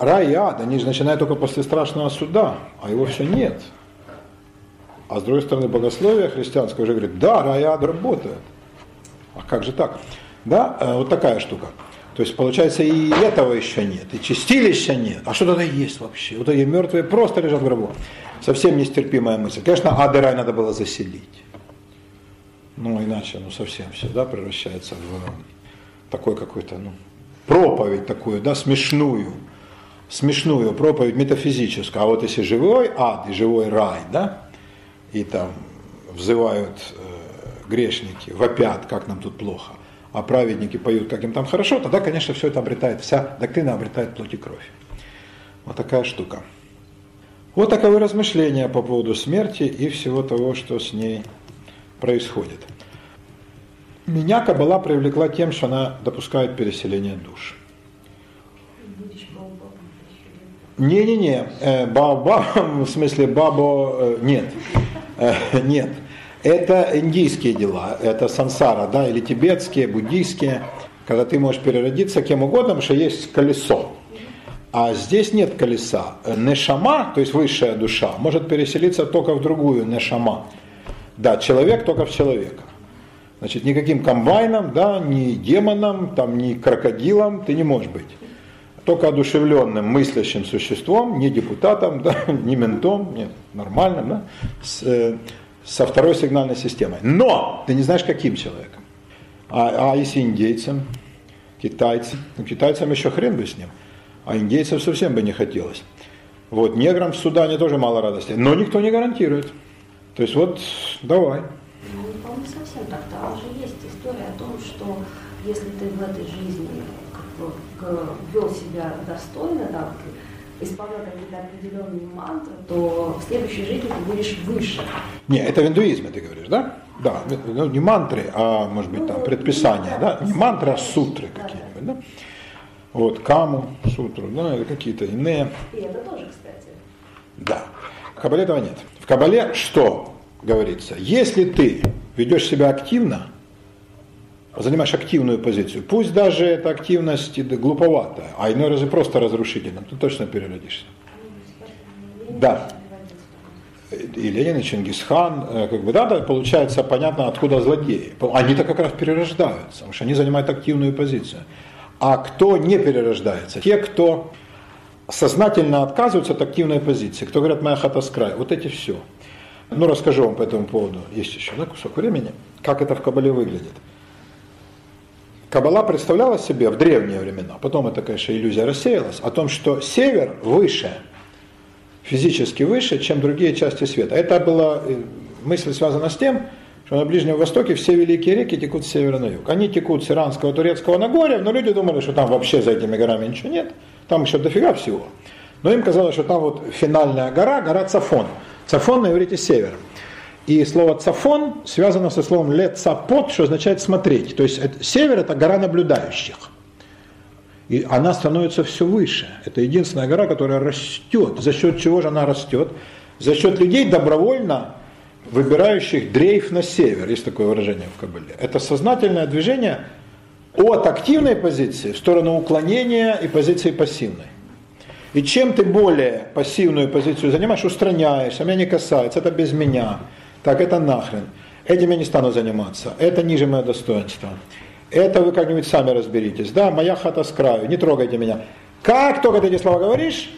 Рай и ад, они же начинают только после страшного суда, а его все нет. А с другой стороны, богословие христианское уже говорит, да, рай и ад работают. А как же так? Да, э, вот такая штука. То есть, получается, и этого еще нет, и чистилища нет. А что тогда есть вообще? Вот эти мертвые просто лежат в гробу. Совсем нестерпимая мысль. Конечно, ад и рай надо было заселить. Ну, иначе, ну, совсем все, да, превращается в такой какой-то, ну, проповедь такую, да, смешную. Смешную проповедь метафизическую. А вот если живой ад и живой рай, да, и там взывают э, грешники, вопят, как нам тут плохо, а праведники поют, как им там хорошо, тогда, конечно, все это обретает, вся доктрина обретает плоть и кровь. Вот такая штука. Вот таковы размышления по поводу смерти и всего того, что с ней происходит. Меня Кабала привлекла тем, что она допускает переселение душ. Не-не-не, э, баба, в смысле бабо, э, нет, э, нет. Это индийские дела, это сансара, да, или тибетские, буддийские, когда ты можешь переродиться кем угодно, потому что есть колесо. А здесь нет колеса. Нешама, то есть высшая душа, может переселиться только в другую нешама. Да, человек только в человека. Значит, никаким комбайном, да, ни демоном, там, ни крокодилом ты не можешь быть. Только одушевленным мыслящим существом, не депутатом, да, не ментом, нет, нормальным, да, с, э, со второй сигнальной системой. Но ты не знаешь, каким человеком. А, а если индейцам, китайцам, ну, китайцам еще хрен бы с ним, а индейцев совсем бы не хотелось. Вот, неграм в Судане тоже мало радости, но никто не гарантирует. То есть вот, давай. Ну, не совсем так. Там же есть история о том, что если ты в этой жизни как бы, вел себя достойно, да, исполнял какие-то определенные мантры, то в следующей жизни ты будешь выше. Не, это в индуизме ты говоришь, да? Да, ну, не мантры, а может быть там ну, предписания, да? Не мантры, а сутры какие-нибудь, да? Вот, каму, сутру, да, или какие-то иные. И это тоже, кстати. Да. В Кабале этого нет. В Кабале что говорится? Если ты ведешь себя активно, занимаешь активную позицию, пусть даже эта активность глуповатая, а иной раз и просто разрушительная, ты точно переродишься. Да. И Ленин, и Чингисхан, э, как бы, да, да, получается понятно, откуда злодеи. Они-то как раз перерождаются, потому что они занимают активную позицию. А кто не перерождается? Те, кто сознательно отказываются от активной позиции, кто говорят, моя хата с края, вот эти все. Ну, расскажу вам по этому поводу, есть еще да, кусок времени, как это в Кабале выглядит. Кабала представляла себе в древние времена, потом это, конечно, иллюзия рассеялась, о том, что север выше, физически выше, чем другие части света. Это была э, мысль связана с тем, что на Ближнем Востоке все великие реки текут с севера на юг. Они текут с Иранского, Турецкого Нагорья, но люди думали, что там вообще за этими горами ничего нет, там еще дофига всего. Но им казалось, что там вот финальная гора, гора Цафон. Цафон на иврите север. И слово цафон связано со словом лецапот, что означает смотреть. То есть север это гора наблюдающих. И она становится все выше. Это единственная гора, которая растет. За счет чего же она растет? За счет людей добровольно выбирающих дрейф на север. Есть такое выражение в Кабале. Это сознательное движение от активной позиции в сторону уклонения и позиции пассивной. И чем ты более пассивную позицию занимаешь, устраняешь, а меня не касается, это без меня, так это нахрен, этим я не стану заниматься, это ниже мое достоинство, это вы как-нибудь сами разберитесь, да, моя хата с краю, не трогайте меня. Как только ты эти слова говоришь,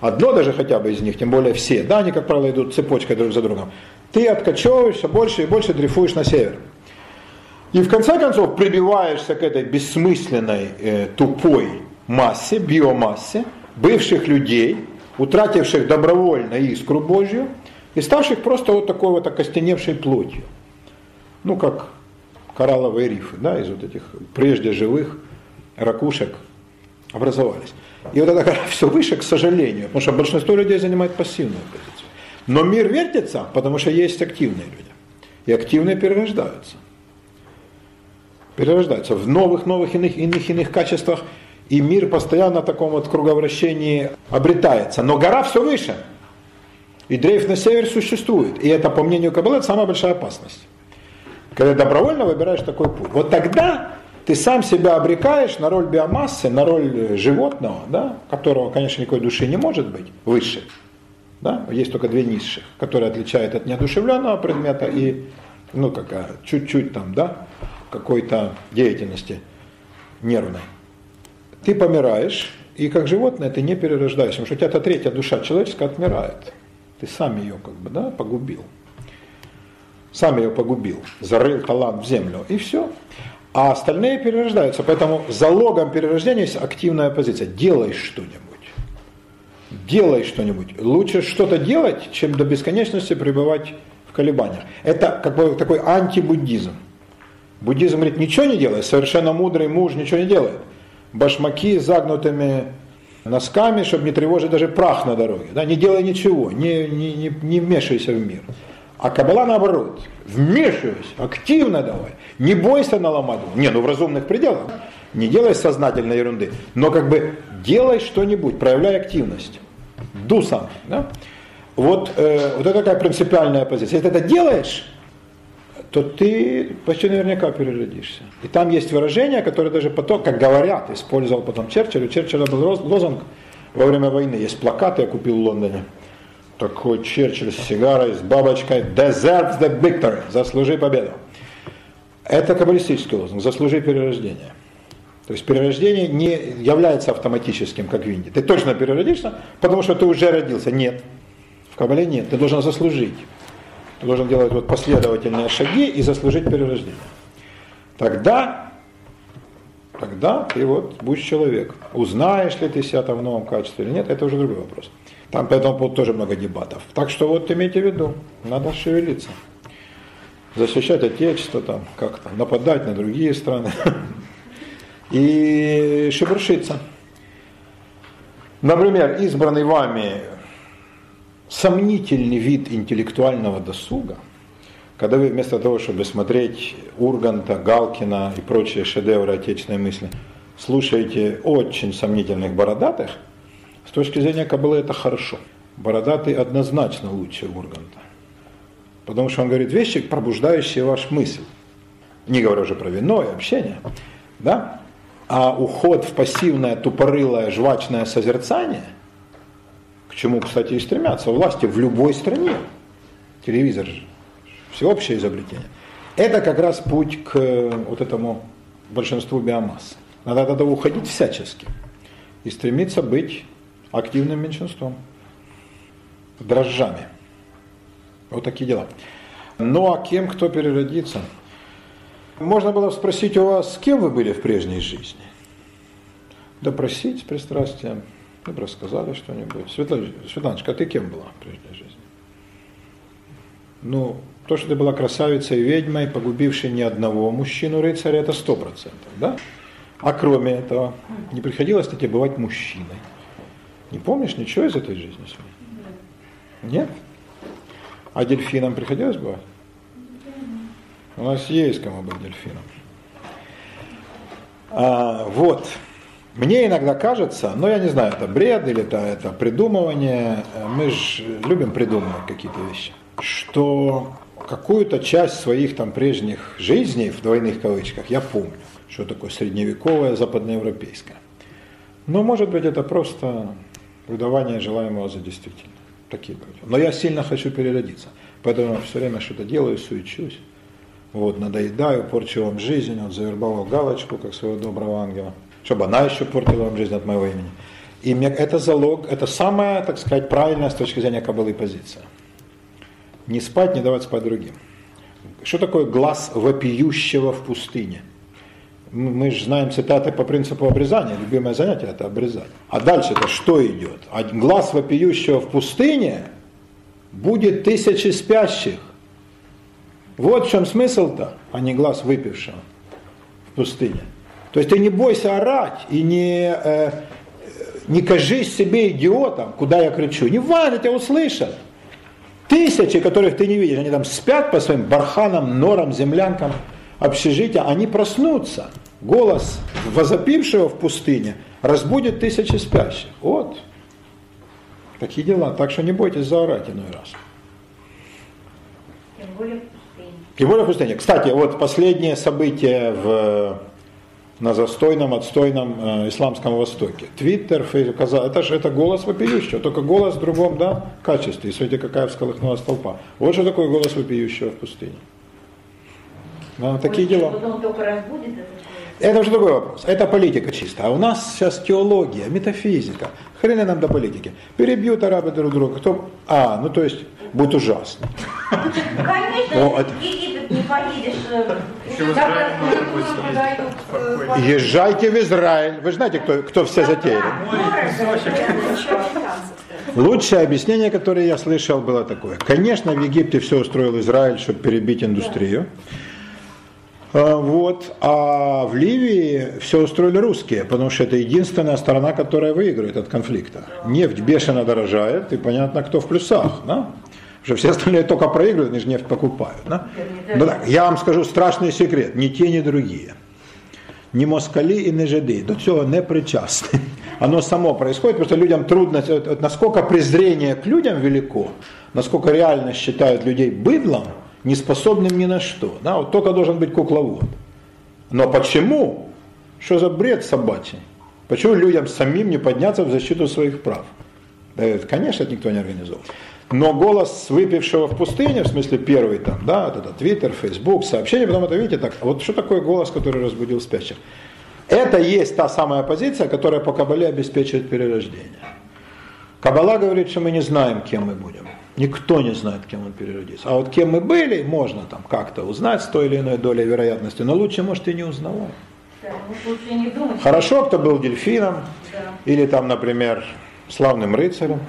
одно даже хотя бы из них, тем более все, да, они, как правило, идут цепочкой друг за другом, ты откачевываешься больше и больше дрейфуешь на север. И в конце концов прибиваешься к этой бессмысленной, э, тупой массе, биомассе, бывших людей, утративших добровольно искру Божью и ставших просто вот такой вот окостеневшей плотью. Ну, как коралловые рифы, да, из вот этих прежде живых ракушек образовались. И вот это все выше, к сожалению, потому что большинство людей занимает пассивную позицию. Но мир вертится, потому что есть активные люди. И активные перерождаются. Перерождаются в новых, новых, иных, иных, иных качествах. И мир постоянно в таком вот круговращении обретается. Но гора все выше. И дрейф на север существует. И это, по мнению Каббалы, самая большая опасность. Когда добровольно выбираешь такой путь. Вот тогда ты сам себя обрекаешь на роль биомассы, на роль животного, да, которого, конечно, никакой души не может быть, выше. Да? Есть только две низших, которые отличают от неодушевленного предмета и ну, какая, чуть-чуть там, да, какой-то деятельности нервной. Ты помираешь, и как животное ты не перерождаешься, потому что у тебя эта третья душа человеческая отмирает. Ты сам ее как бы, да, погубил. Сам ее погубил, зарыл талант в землю, и все. А остальные перерождаются. Поэтому залогом перерождения есть активная позиция. Делай что-нибудь. Делай что-нибудь. Лучше что-то делать, чем до бесконечности пребывать в колебаниях. Это как бы такой антибуддизм. Буддизм говорит, ничего не делай, совершенно мудрый муж ничего не делает. Башмаки загнутыми носками, чтобы не тревожить даже прах на дороге. Да, не делай ничего, не, не, не, не вмешивайся в мир. А Кабала наоборот, вмешивайся, активно давай. Не бойся наломать. Не, ну в разумных пределах. Не делай сознательной ерунды, но как бы делай что-нибудь, проявляй активность. Do something. Да? Вот, э, вот это такая принципиальная позиция. Если ты это делаешь, то ты почти наверняка переродишься. И там есть выражение, которое даже потом, как говорят, использовал потом Черчилль. У Черчилля был лозунг во время войны. Есть плакаты, я купил в Лондоне. Такой Черчилль с сигарой, с бабочкой. Deserves the victory. Заслужи победу. Это каббалистический лозунг. Заслужи перерождение. То есть перерождение не является автоматическим, как в Индии. Ты точно переродишься, потому что ты уже родился. Нет. В Кабале нет. Ты должен заслужить. Должен делать вот последовательные шаги и заслужить перерождение. Тогда, тогда ты вот будешь человек. Узнаешь ли ты себя там в новом качестве или нет, это уже другой вопрос. Там по этому поводу тоже много дебатов. Так что вот имейте в виду, надо шевелиться защищать Отечество, там, как-то нападать на другие страны и шебуршиться. Например, избранный вами сомнительный вид интеллектуального досуга, когда вы вместо того, чтобы смотреть Урганта, Галкина и прочие шедевры отечественной мысли, слушаете очень сомнительных бородатых, с точки зрения Каббалы это хорошо. Бородатый однозначно лучше Урганта. Потому что он говорит вещи, пробуждающие ваш мысль. Не говоря уже про вино и общение. Да? А уход в пассивное, тупорылое, жвачное созерцание, к чему, кстати, и стремятся власти в любой стране, телевизор же, всеобщее изобретение, это как раз путь к вот этому большинству биомассы. Надо тогда уходить всячески и стремиться быть активным меньшинством, дрожжами. Вот такие дела. Ну а кем кто переродится? Можно было спросить у вас, кем вы были в прежней жизни? Допросить с пристрастием, бы рассказали что-нибудь. Светланочка, а ты кем была в прежней жизни? Ну, то, что ты была красавицей и ведьмой, погубившей ни одного мужчину-рыцаря, это сто процентов, да? А кроме этого, не приходилось тебе бывать мужчиной? Не помнишь ничего из этой жизни своей? Нет? А дельфинам приходилось бы? У нас есть кому быть дельфином. А, вот. Мне иногда кажется, но я не знаю, это бред или это, это придумывание, мы же любим придумывать какие-то вещи, что какую-то часть своих там прежних жизней, в двойных кавычках, я помню, что такое средневековое западноевропейское. Но может быть это просто выдавание желаемого за действительное такие люди. Но я сильно хочу переродиться. Поэтому все время что-то делаю, суечусь. Вот, надоедаю, порчу вам жизнь, вот завербовал галочку, как своего доброго ангела, чтобы она еще портила вам жизнь от моего имени. И мне, это залог, это самая, так сказать, правильная с точки зрения кабалы позиция. Не спать, не давать спать другим. Что такое глаз вопиющего в пустыне? мы же знаем цитаты по принципу обрезания. Любимое занятие это обрезать. А дальше-то что идет? А глаз вопиющего в пустыне будет тысячи спящих. Вот в чем смысл-то, а не глаз выпившего в пустыне. То есть ты не бойся орать и не, э, не кажись себе идиотом, куда я кричу. Не важно, тебя услышат. Тысячи, которых ты не видишь, они там спят по своим барханам, норам, землянкам, общежития, они проснутся. Голос возопившего в пустыне разбудит тысячи спящих. Вот. Такие дела. Так что не бойтесь заорать иной раз. Тем более в пустыне. Тем более в пустыне. Кстати, вот последнее событие в, на застойном, отстойном э, исламском Востоке. Твиттер, Фейсбук, это же это голос вопиющего, только голос в другом да, качестве. И смотрите, какая всколыхнулась толпа. Вот что такое голос вопиющего в пустыне. Ну, такие Ой, дела. Вот он только разбудит голос. Это уже другой вопрос. Это политика чисто. А у нас сейчас теология, метафизика. Хрена нам до политики. Перебьют арабы друг друга. Кто... А, ну то есть будет ужасно. Конечно, Ну, это- в Египет не поедешь. э, спокойно. Езжайте в Израиль. Вы знаете, кто, кто все затеяли? Лучшее объяснение, которое я слышал, было такое. Конечно, в Египте все устроил Израиль, чтобы перебить индустрию. А, Вот. А в Ливии все устроили русские, потому что это единственная сторона, которая выигрывает от конфликта. Нефть бешено дорожает, и понятно, кто в плюсах. Да? Потому что все остальные только проигрывают, они же нефть покупают. Да? Ну так, я вам скажу страшный секрет, ни те, ни другие. Ні москалі і не жиди до цього не причастны. Оно само происходит, потому что людям трудно, вот- вот насколько презрение к людям велико, насколько реально считают людей быдлом, неспособным ни на что. Да? Вот только должен быть кукловод. Но почему? Что за бред собачий? Почему людям самим не подняться в защиту своих прав? Да, конечно, это никто не организовал. Но голос выпившего в пустыне, в смысле первый там, да, вот это Твиттер, Фейсбук, сообщение, потом это, видите, так, вот что такое голос, который разбудил спящих? Это есть та самая позиция, которая по Кабале обеспечивает перерождение. Кабала говорит, что мы не знаем, кем мы будем. Никто не знает, кем он переродится. А вот кем мы были, можно там как-то узнать с той или иной долей вероятности, но лучше, может, и не узнавать. Да, ну, думать. Хорошо, кто был дельфином, Да. или там, например, славным рыцарем.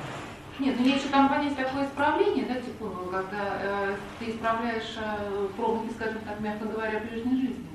Нет, ну есть еще там понятие такое исправление, да, типа, когда э, ты исправляешь э, промахи, скажем так, мягко говоря, прежней жизни?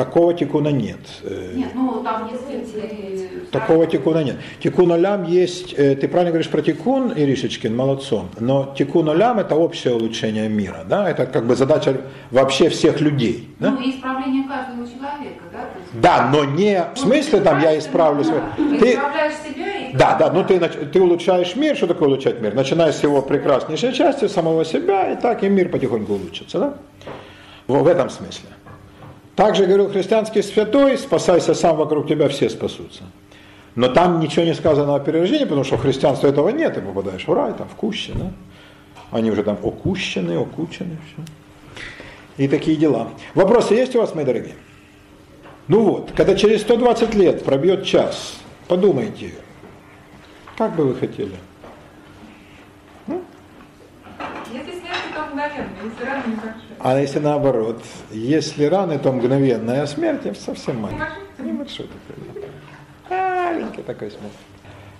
Такого тикуна нет. Э, Нет, ну там если ты... Такого тикуна нет. Тикун олям есть, э, ты правильно говоришь про тикун, Иришечкин, молодцом, но тикун олям это общее улучшение мира, да, это как бы задача вообще всех людей. Да, Ну и исправление каждого человека, да? есть- да но не в смысле там я исправлю свой. Ты исправляешь себя и... да, да, ну ты, ты улучшаешь мир, что такое улучшать мир? Начиная с его прекраснейшей части, самого себя, и так и мир потихоньку улучшится, да? В, в этом смысле. Также говорил христианский святой, спасайся сам, вокруг тебя все спасутся. Но там ничего не сказано о перерождении, потому что в христианстве этого нет, ты попадаешь в рай, там в куще, да? Они уже там окущены, окучены, все. И такие дела. Вопросы есть у вас, мои дорогие? Ну вот, когда через 120 лет пробьет час, подумайте, как бы вы хотели? Если смерть, то мгновенно, если. А если наоборот, если раны, то мгновенная смерть, я совсем маленький. Небольшой такой. Маленький такой смерть.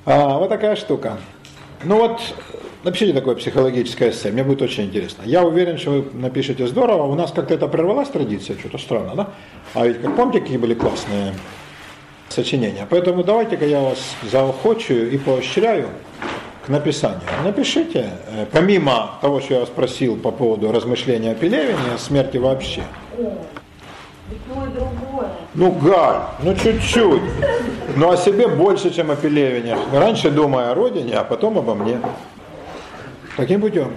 А, вот такая штука. Ну вот, напишите такое психологическое эссе, мне будет очень интересно. Я уверен, что вы напишете здорово. У нас как-то это прервалась традиция, что-то странно, да? А ведь, как помните, какие были классные сочинения. Поэтому давайте-ка я вас заохочу и поощряю к написанию. Напишите, э, помимо того, что я вас просил по поводу размышления о Пелевине, о смерти вообще. Ну, Галь, ну чуть-чуть. Но о себе больше, чем о Пелевине. Раньше думая о родине, а потом обо мне. Таким путем.